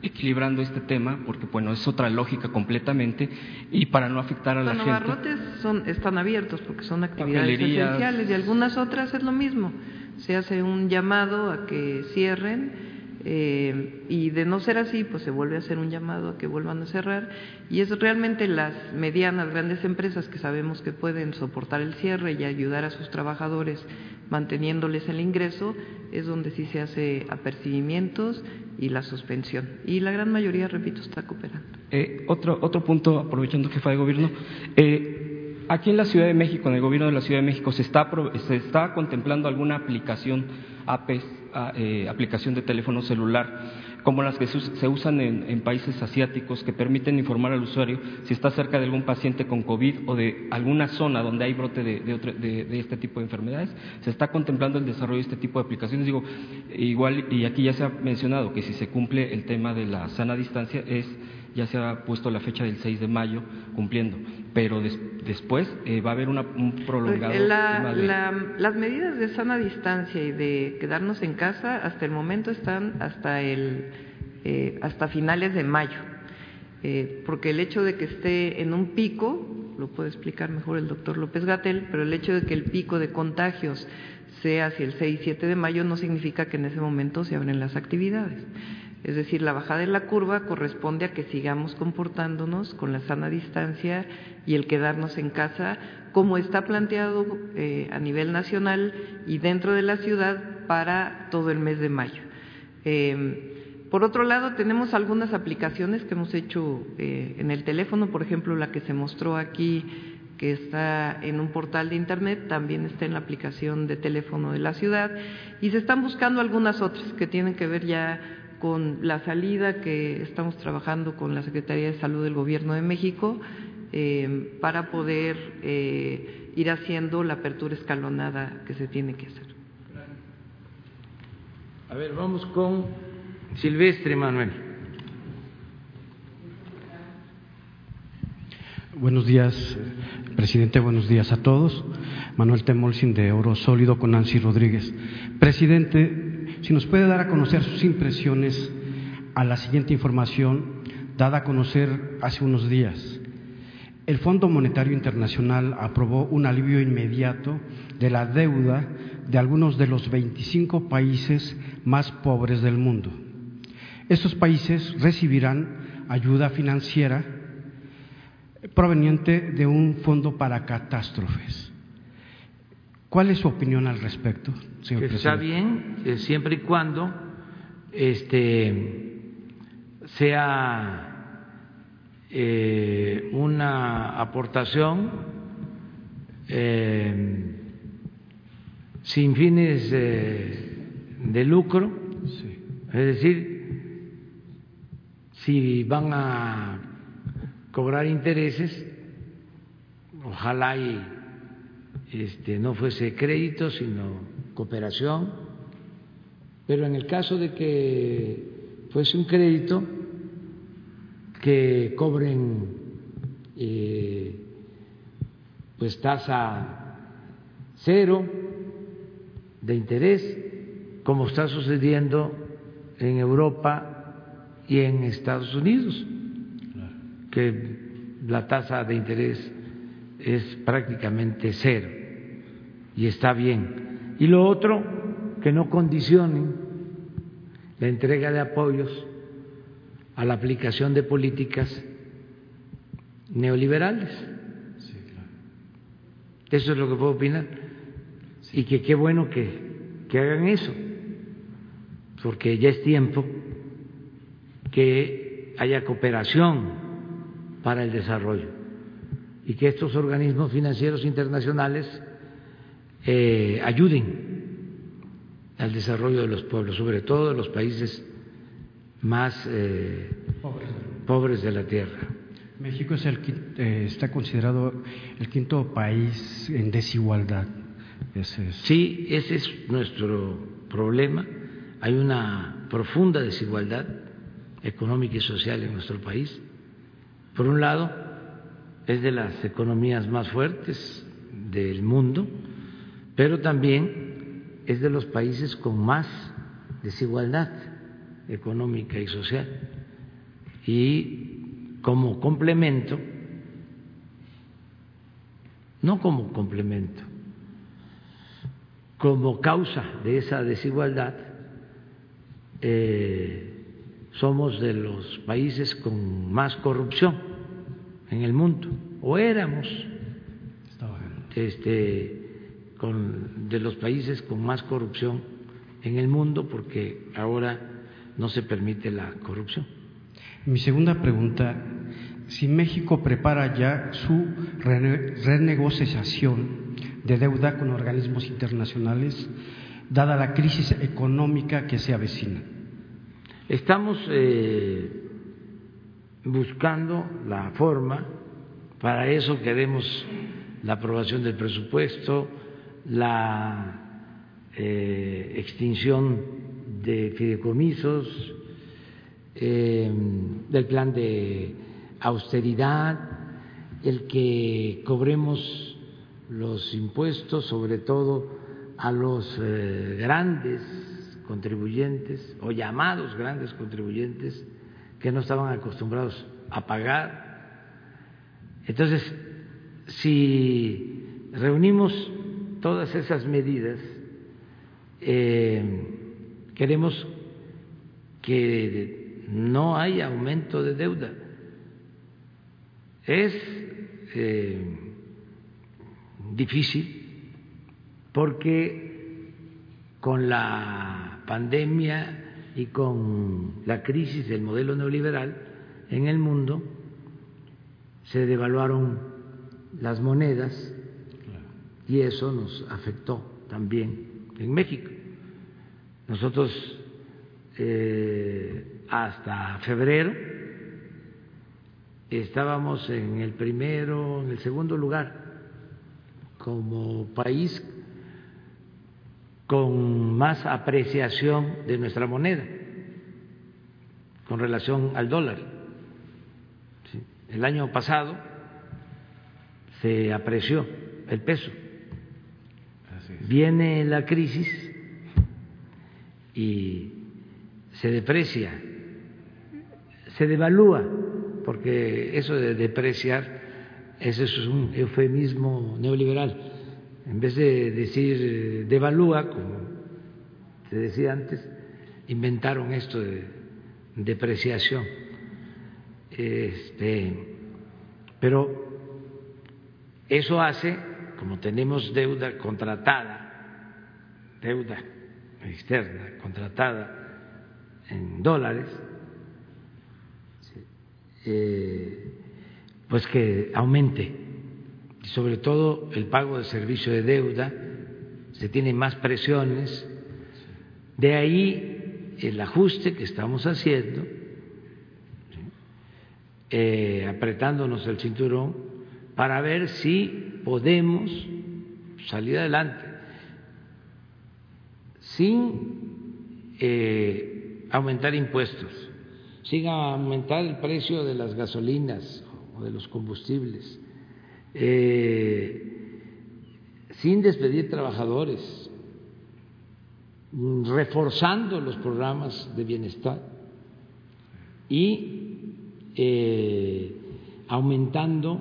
equilibrando este tema? Porque, bueno, es otra lógica completamente y para no afectar a la gente. Los barrotes son, están abiertos porque son actividades esenciales y algunas otras es lo mismo. Se hace un llamado a que cierren eh, y de no ser así, pues se vuelve a hacer un llamado a que vuelvan a cerrar. Y es realmente las medianas, grandes empresas que sabemos que pueden soportar el cierre y ayudar a sus trabajadores manteniéndoles el ingreso, es donde sí se hace apercibimientos y la suspensión. Y la gran mayoría, repito, está cooperando. Eh, otro, otro punto, aprovechando fue de gobierno. Eh, aquí en la Ciudad de México, en el gobierno de la Ciudad de México, ¿se está, se está contemplando alguna aplicación APES eh, aplicación de teléfono celular, como las que se usan en, países asiáticos, que permiten informar al usuario si está cerca de algún paciente con COVID o de alguna zona donde hay brote de, de, este tipo de enfermedades. Se está contemplando el desarrollo de este tipo de aplicaciones. Digo, igual, y aquí ya se ha mencionado que si se cumple el tema de la sana distancia, es ya se ha puesto la fecha del 6 de mayo cumpliendo, pero después eh, va a haber una, un prolongado. las medidas de sana distancia y de quedarnos en casa hasta el momento están hasta, el, eh, hasta finales de mayo, eh, porque el hecho de que esté en un pico, lo puede explicar mejor el doctor López Gatel, pero el hecho de que el pico de contagios sea hacia el 6-7 de mayo no significa que en ese momento se abren las actividades. Es decir, la bajada de la curva corresponde a que sigamos comportándonos con la sana distancia y el quedarnos en casa, como está planteado eh, a nivel nacional y dentro de la ciudad para todo el mes de mayo. Em, por otro lado, tenemos algunas aplicaciones que hemos hecho eh, en el teléfono, por ejemplo, la que se mostró aquí, que está en un portal de Internet, también está en la aplicación de teléfono de la ciudad, y se están buscando algunas otras que tienen que ver ya con la salida que estamos trabajando con la Secretaría de Salud del Gobierno de México eh, para poder eh, ir haciendo la apertura escalonada que se tiene que hacer. A ver, vamos con Silvestre Manuel. Buenos días, presidente. Buenos días a todos. Manuel Temolsin de Oro Sólido con Nancy Rodríguez. Presidente, si nos puede dar a conocer sus impresiones a la siguiente información dada a conocer hace unos días. el Fondo Monetario Internacional aprobó un alivio inmediato de la deuda de algunos de los 25 países más pobres del mundo. Estos países recibirán ayuda financiera proveniente de un fondo para catástrofes. ¿Cuál es su opinión al respecto, señor presidente? Está bien, eh, siempre y cuando este, sea eh, una aportación eh, sin fines de lucro, es decir, si van a cobrar intereses, ojalá y este, no fuese crédito, sino cooperación, pero en el caso de que fuese un crédito, que cobren eh, pues tasa cero de interés, como está sucediendo en Europa y en Estados Unidos, que la tasa de interés es prácticamente cero y está bien. Y lo otro, que no condicionen la entrega de apoyos a la aplicación de políticas neoliberales. Eso es lo que puedo opinar. Y que qué bueno que, que hagan eso, porque ya es tiempo que haya cooperación para el desarrollo y que estos organismos financieros internacionales eh, ayuden al desarrollo de los pueblos, sobre todo de los países más eh, pobres. de la tierra. México es el, eh, está considerado el quinto país en desigualdad. Sí, ese es nuestro problema. Hay una profunda desigualdad económica y social en nuestro país. Por un lado, es de las economías más fuertes del mundo, pero también es de los países con más desigualdad económica y social. Y como complemento, no como complemento, como causa de esa desigualdad, eh, somos de los países con más corrupción en el mundo, o éramos este, con, de los países con más corrupción en el mundo, porque ahora no se permite la corrupción. Mi segunda pregunta, si México prepara ya su renegociación de deuda con organismos internacionales, dada la crisis económica que se avecina. Estamos eh, buscando la forma, para eso queremos la aprobación del presupuesto, la eh, extinción de fideicomisos, eh, del plan de austeridad, el que cobremos los impuestos, sobre todo a los eh, grandes contribuyentes o llamados grandes contribuyentes que no estaban acostumbrados a pagar. Entonces, si reunimos todas esas medidas, eh, Queremos que no haya aumento de deuda. Es eh, difícil porque con la pandemia y con la crisis del modelo neoliberal en el mundo se devaluaron las monedas y eso nos afectó también en México. Nosotros eh, hasta febrero estábamos en el primero, en el segundo lugar como país con más apreciación de nuestra moneda con relación al dólar. El año pasado se apreció el peso. Viene la crisis y se deprecia, se devalúa, porque eso de depreciar es un eufemismo neoliberal. En vez de decir devalúa, como te decía antes, inventaron esto de depreciación. Este, pero eso hace, como tenemos deuda contratada, deuda externa contratada en dólares, eh, pues que aumente, sobre todo el pago de servicio de deuda, se tienen más presiones, de ahí el ajuste que estamos haciendo, eh, apretándonos el cinturón para ver si podemos salir adelante sin eh, aumentar impuestos sin aumentar el precio de las gasolinas o de los combustibles, eh, sin despedir trabajadores, reforzando los programas de bienestar y eh, aumentando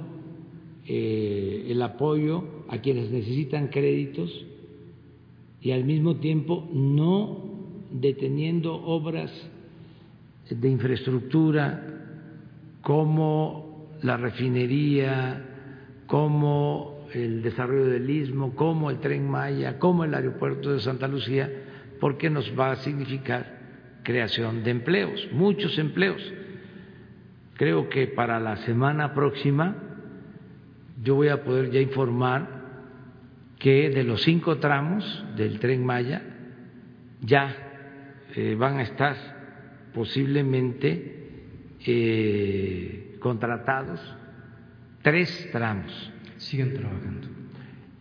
eh, el apoyo a quienes necesitan créditos y al mismo tiempo no deteniendo obras de infraestructura como la refinería, como el desarrollo del istmo, como el tren Maya, como el aeropuerto de Santa Lucía, porque nos va a significar creación de empleos, muchos empleos. Creo que para la semana próxima yo voy a poder ya informar que de los cinco tramos del tren Maya ya eh, van a estar posiblemente eh, contratados tres tramos. Siguen trabajando.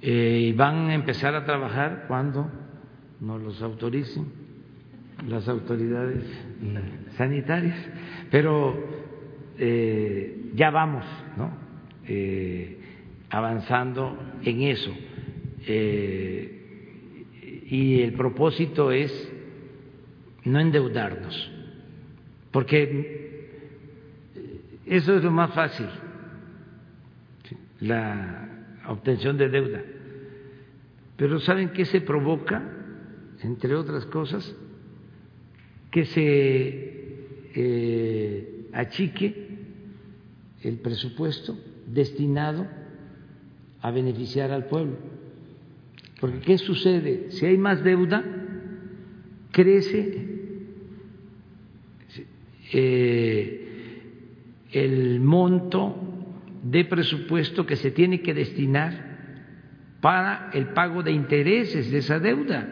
Eh, y van a empezar a trabajar cuando nos los autoricen las autoridades sanitarias, pero eh, ya vamos ¿no? Avanzando en eso. y el propósito es no endeudarnos porque eso es lo más fácil, la obtención de deuda. Pero ¿saben qué se provoca? Entre otras cosas, que se eh, achique el presupuesto destinado a beneficiar al pueblo. Porque ¿qué sucede? Si hay más deuda, crece eh, el monto de presupuesto que se tiene que destinar para el pago de intereses de esa deuda.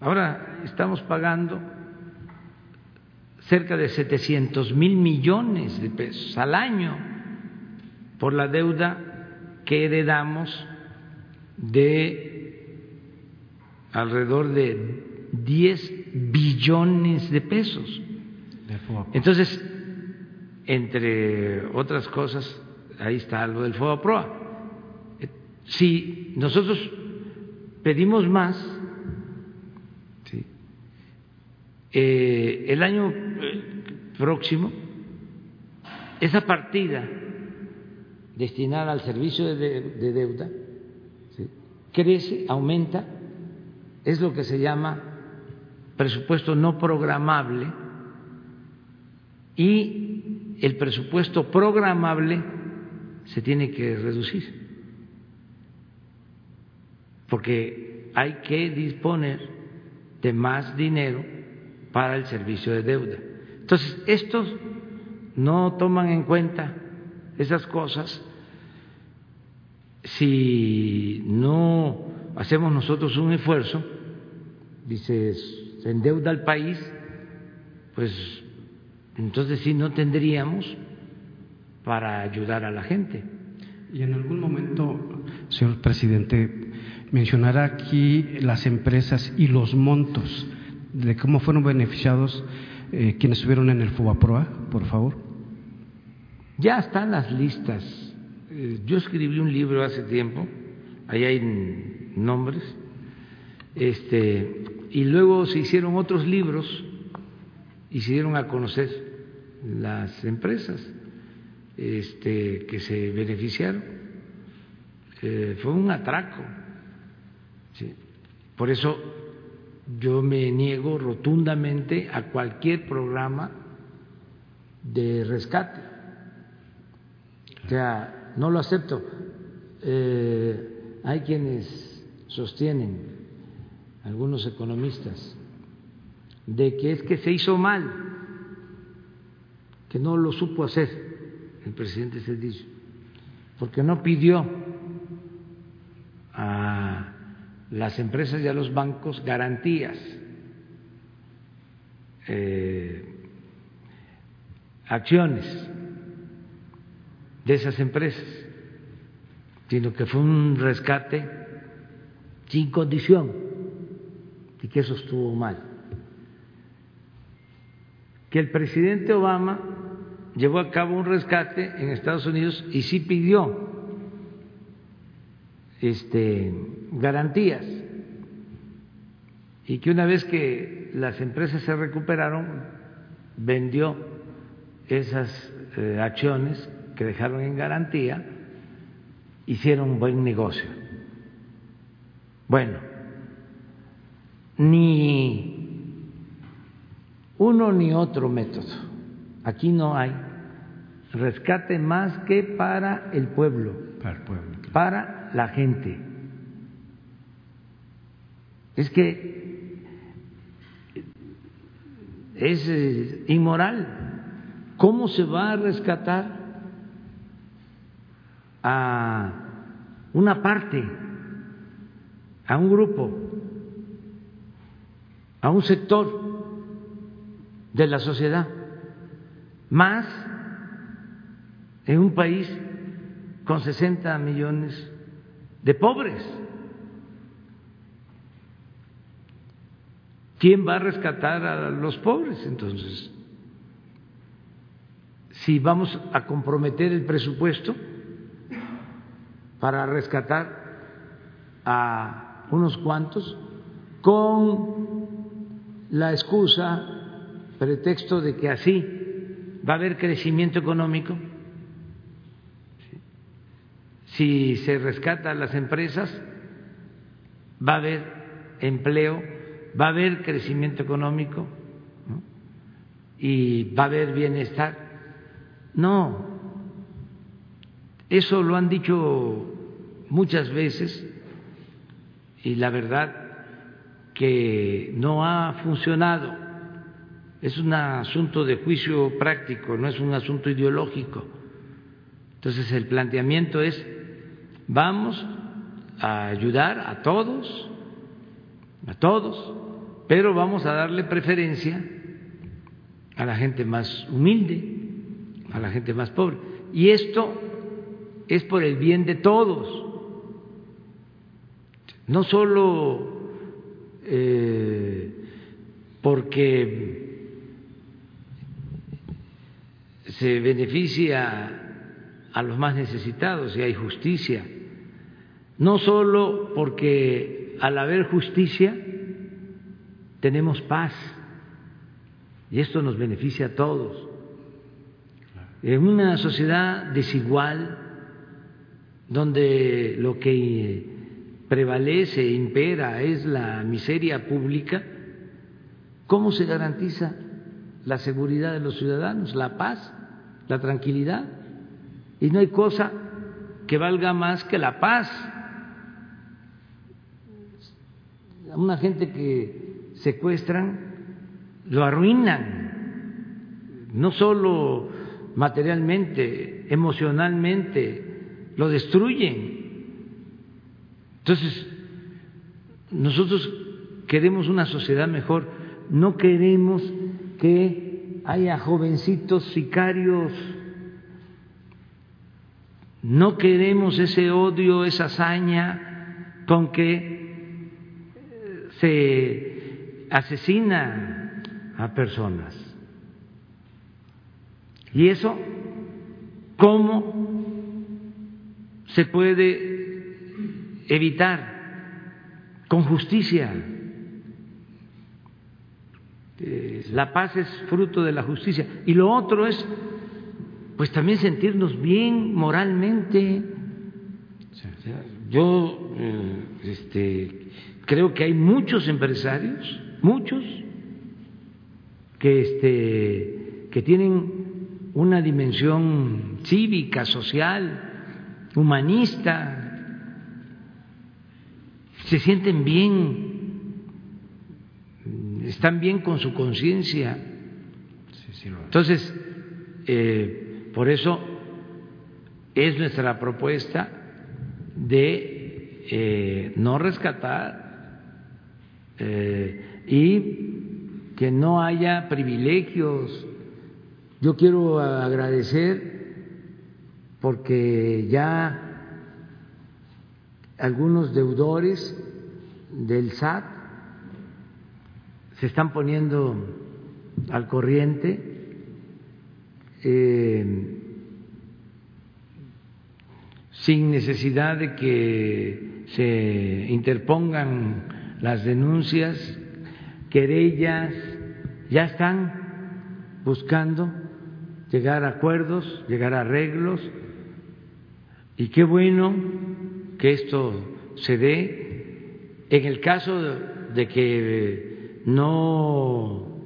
Ahora estamos pagando cerca de 700 mil millones de pesos al año por la deuda que heredamos de alrededor de 10 billones de pesos. Entonces, entre otras cosas, ahí está lo del Proa. Si nosotros pedimos más, eh, el año eh, próximo, esa partida destinada al servicio de, de deuda crece, aumenta, es lo que se llama presupuesto no programable y el presupuesto programable se tiene que reducir, porque hay que disponer de más dinero para el servicio de deuda. Entonces, estos no toman en cuenta esas cosas si no hacemos nosotros un esfuerzo, dices endeuda al país, pues entonces sí no tendríamos para ayudar a la gente. Y en algún momento, señor presidente, mencionará aquí las empresas y los montos de cómo fueron beneficiados eh, quienes estuvieron en el FUBAPROA, por favor. Ya están las listas. Yo escribí un libro hace tiempo, ahí hay nombres, este, y luego se hicieron otros libros y se dieron a conocer las empresas. este, que se beneficiaron. Eh, fue un atraco. Por eso yo me niego rotundamente a cualquier programa de rescate. O sea, no lo acepto. Eh, hay quienes sostienen, algunos economistas, de que es que se hizo mal, que no lo supo hacer el presidente Cedillo, porque no pidió a las empresas y a los bancos garantías, eh, acciones de esas empresas, sino que fue un rescate sin condición y que eso estuvo mal. Que el presidente Obama llevó a cabo un rescate en Estados Unidos y sí pidió este, garantías y que una vez que las empresas se recuperaron vendió esas eh, acciones que dejaron en garantía, hicieron un buen negocio. Bueno, ni uno ni otro método. Aquí no hay rescate más que para el pueblo, Para el pueblo. para la gente. Es que es eh, inmoral. ¿Cómo se va a rescatar a una parte, a un grupo, a un sector de la sociedad, más en un país con 60 millones de pobres. ¿Quién va a rescatar a los pobres entonces? Si vamos a comprometer el presupuesto para rescatar a unos cuantos con la excusa, pretexto de que así va a haber crecimiento económico, si se rescata a las empresas, va a haber empleo, va a haber crecimiento económico y va a haber bienestar. No, eso lo han dicho muchas veces y la verdad que no ha funcionado. Es un asunto de juicio práctico, no es un asunto ideológico. Entonces el planteamiento es vamos a ayudar a todos, a todos, pero vamos a darle preferencia a la gente más humilde, a la gente más pobre. Y esto es por el bien de todos, no solo eh, porque se beneficia a los más necesitados y hay justicia, no solo porque al haber justicia tenemos paz y esto nos beneficia a todos. En una sociedad desigual, donde lo que prevalece impera es la miseria pública, ¿cómo se garantiza la seguridad de los ciudadanos, la paz, la tranquilidad? Y no hay cosa que valga más que la paz. Una gente que secuestran lo arruinan, no solo materialmente, emocionalmente, lo destruyen. Entonces, nosotros queremos una sociedad mejor, no queremos que haya jovencitos sicarios, no queremos ese odio, esa hazaña con que se asesina a personas. ¿Y eso cómo se puede evitar? Con justicia. La paz es fruto de la justicia. Y lo otro es pues también sentirnos bien moralmente. Yo eh, este, creo que hay muchos empresarios, muchos, que, este, que tienen una dimensión cívica, social, humanista, se sienten bien, están bien con su conciencia. Entonces, eh, por eso es nuestra propuesta de eh, no rescatar eh, y que no haya privilegios. Yo quiero agradecer porque ya algunos deudores del SAT se están poniendo al corriente. Eh, sin necesidad de que se interpongan las denuncias, querellas, ya están buscando llegar a acuerdos, llegar a arreglos, y qué bueno que esto se dé. En el caso de que no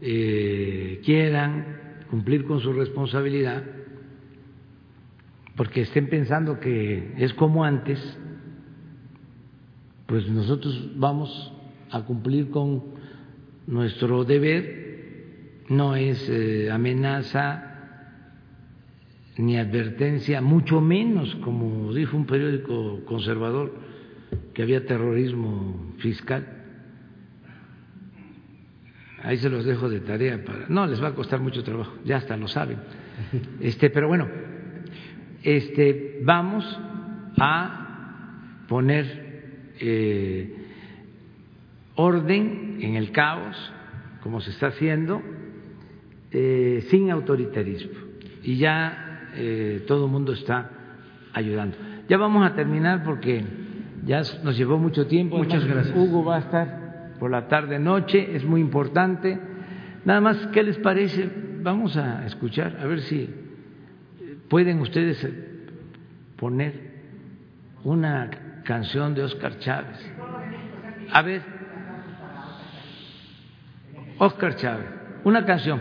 eh, quieran cumplir con su responsabilidad, porque estén pensando que es como antes, pues nosotros vamos a cumplir con nuestro deber, no es eh, amenaza ni advertencia, mucho menos, como dijo un periódico conservador, que había terrorismo fiscal. Ahí se los dejo de tarea para. No, les va a costar mucho trabajo, ya hasta lo saben. Este, pero bueno, este, vamos a poner eh, orden en el caos, como se está haciendo, eh, sin autoritarismo. Y ya eh, todo el mundo está ayudando. Ya vamos a terminar porque ya nos llevó mucho tiempo. Muchas gracias. Hugo va a estar por la tarde noche, es muy importante. Nada más, ¿qué les parece? Vamos a escuchar, a ver si pueden ustedes poner una canción de Oscar Chávez. A ver, Oscar Chávez, una canción.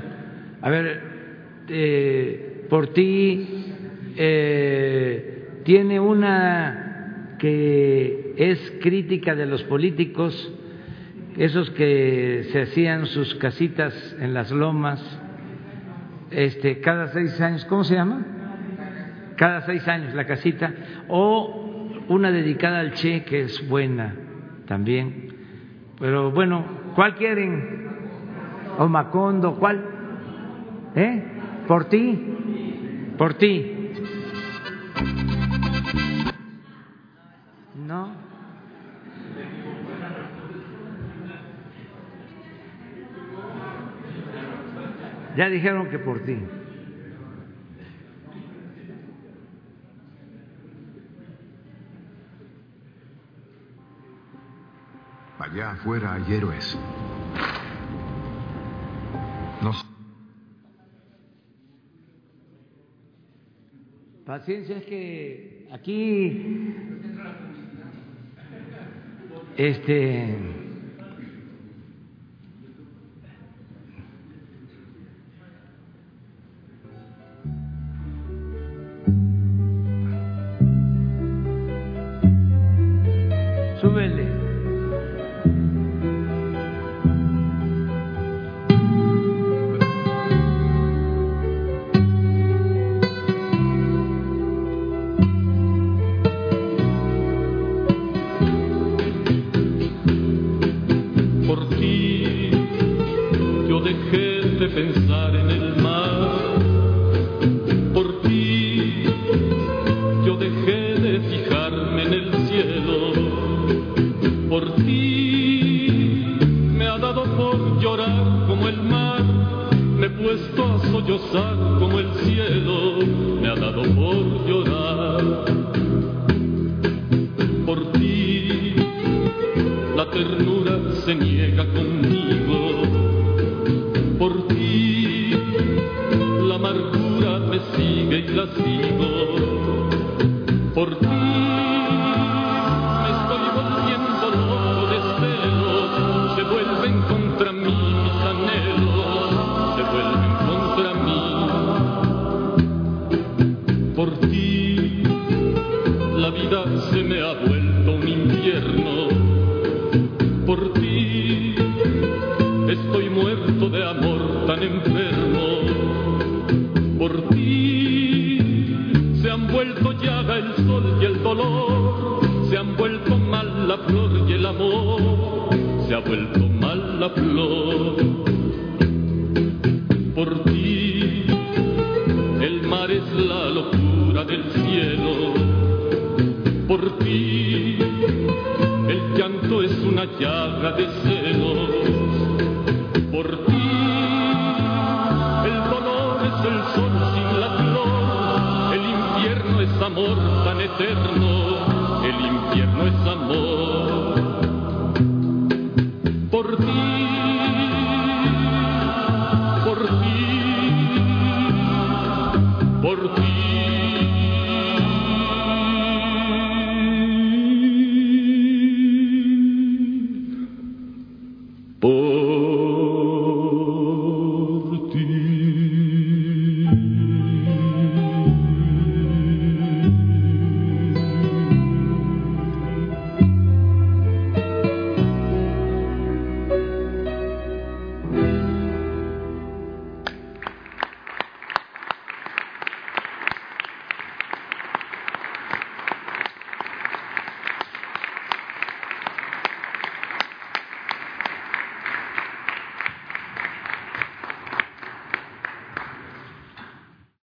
A ver, eh, por ti, eh, tiene una que es crítica de los políticos, esos que se hacían sus casitas en las lomas, este, cada seis años, ¿cómo se llama? Cada seis años la casita, o una dedicada al Che, que es buena también. Pero bueno, ¿cuál quieren? ¿O Macondo? ¿Cuál? ¿Eh? ¿Por ti? por ti. No. Ya dijeron que por ti. Allá afuera hay héroes. Paciencia es que aquí este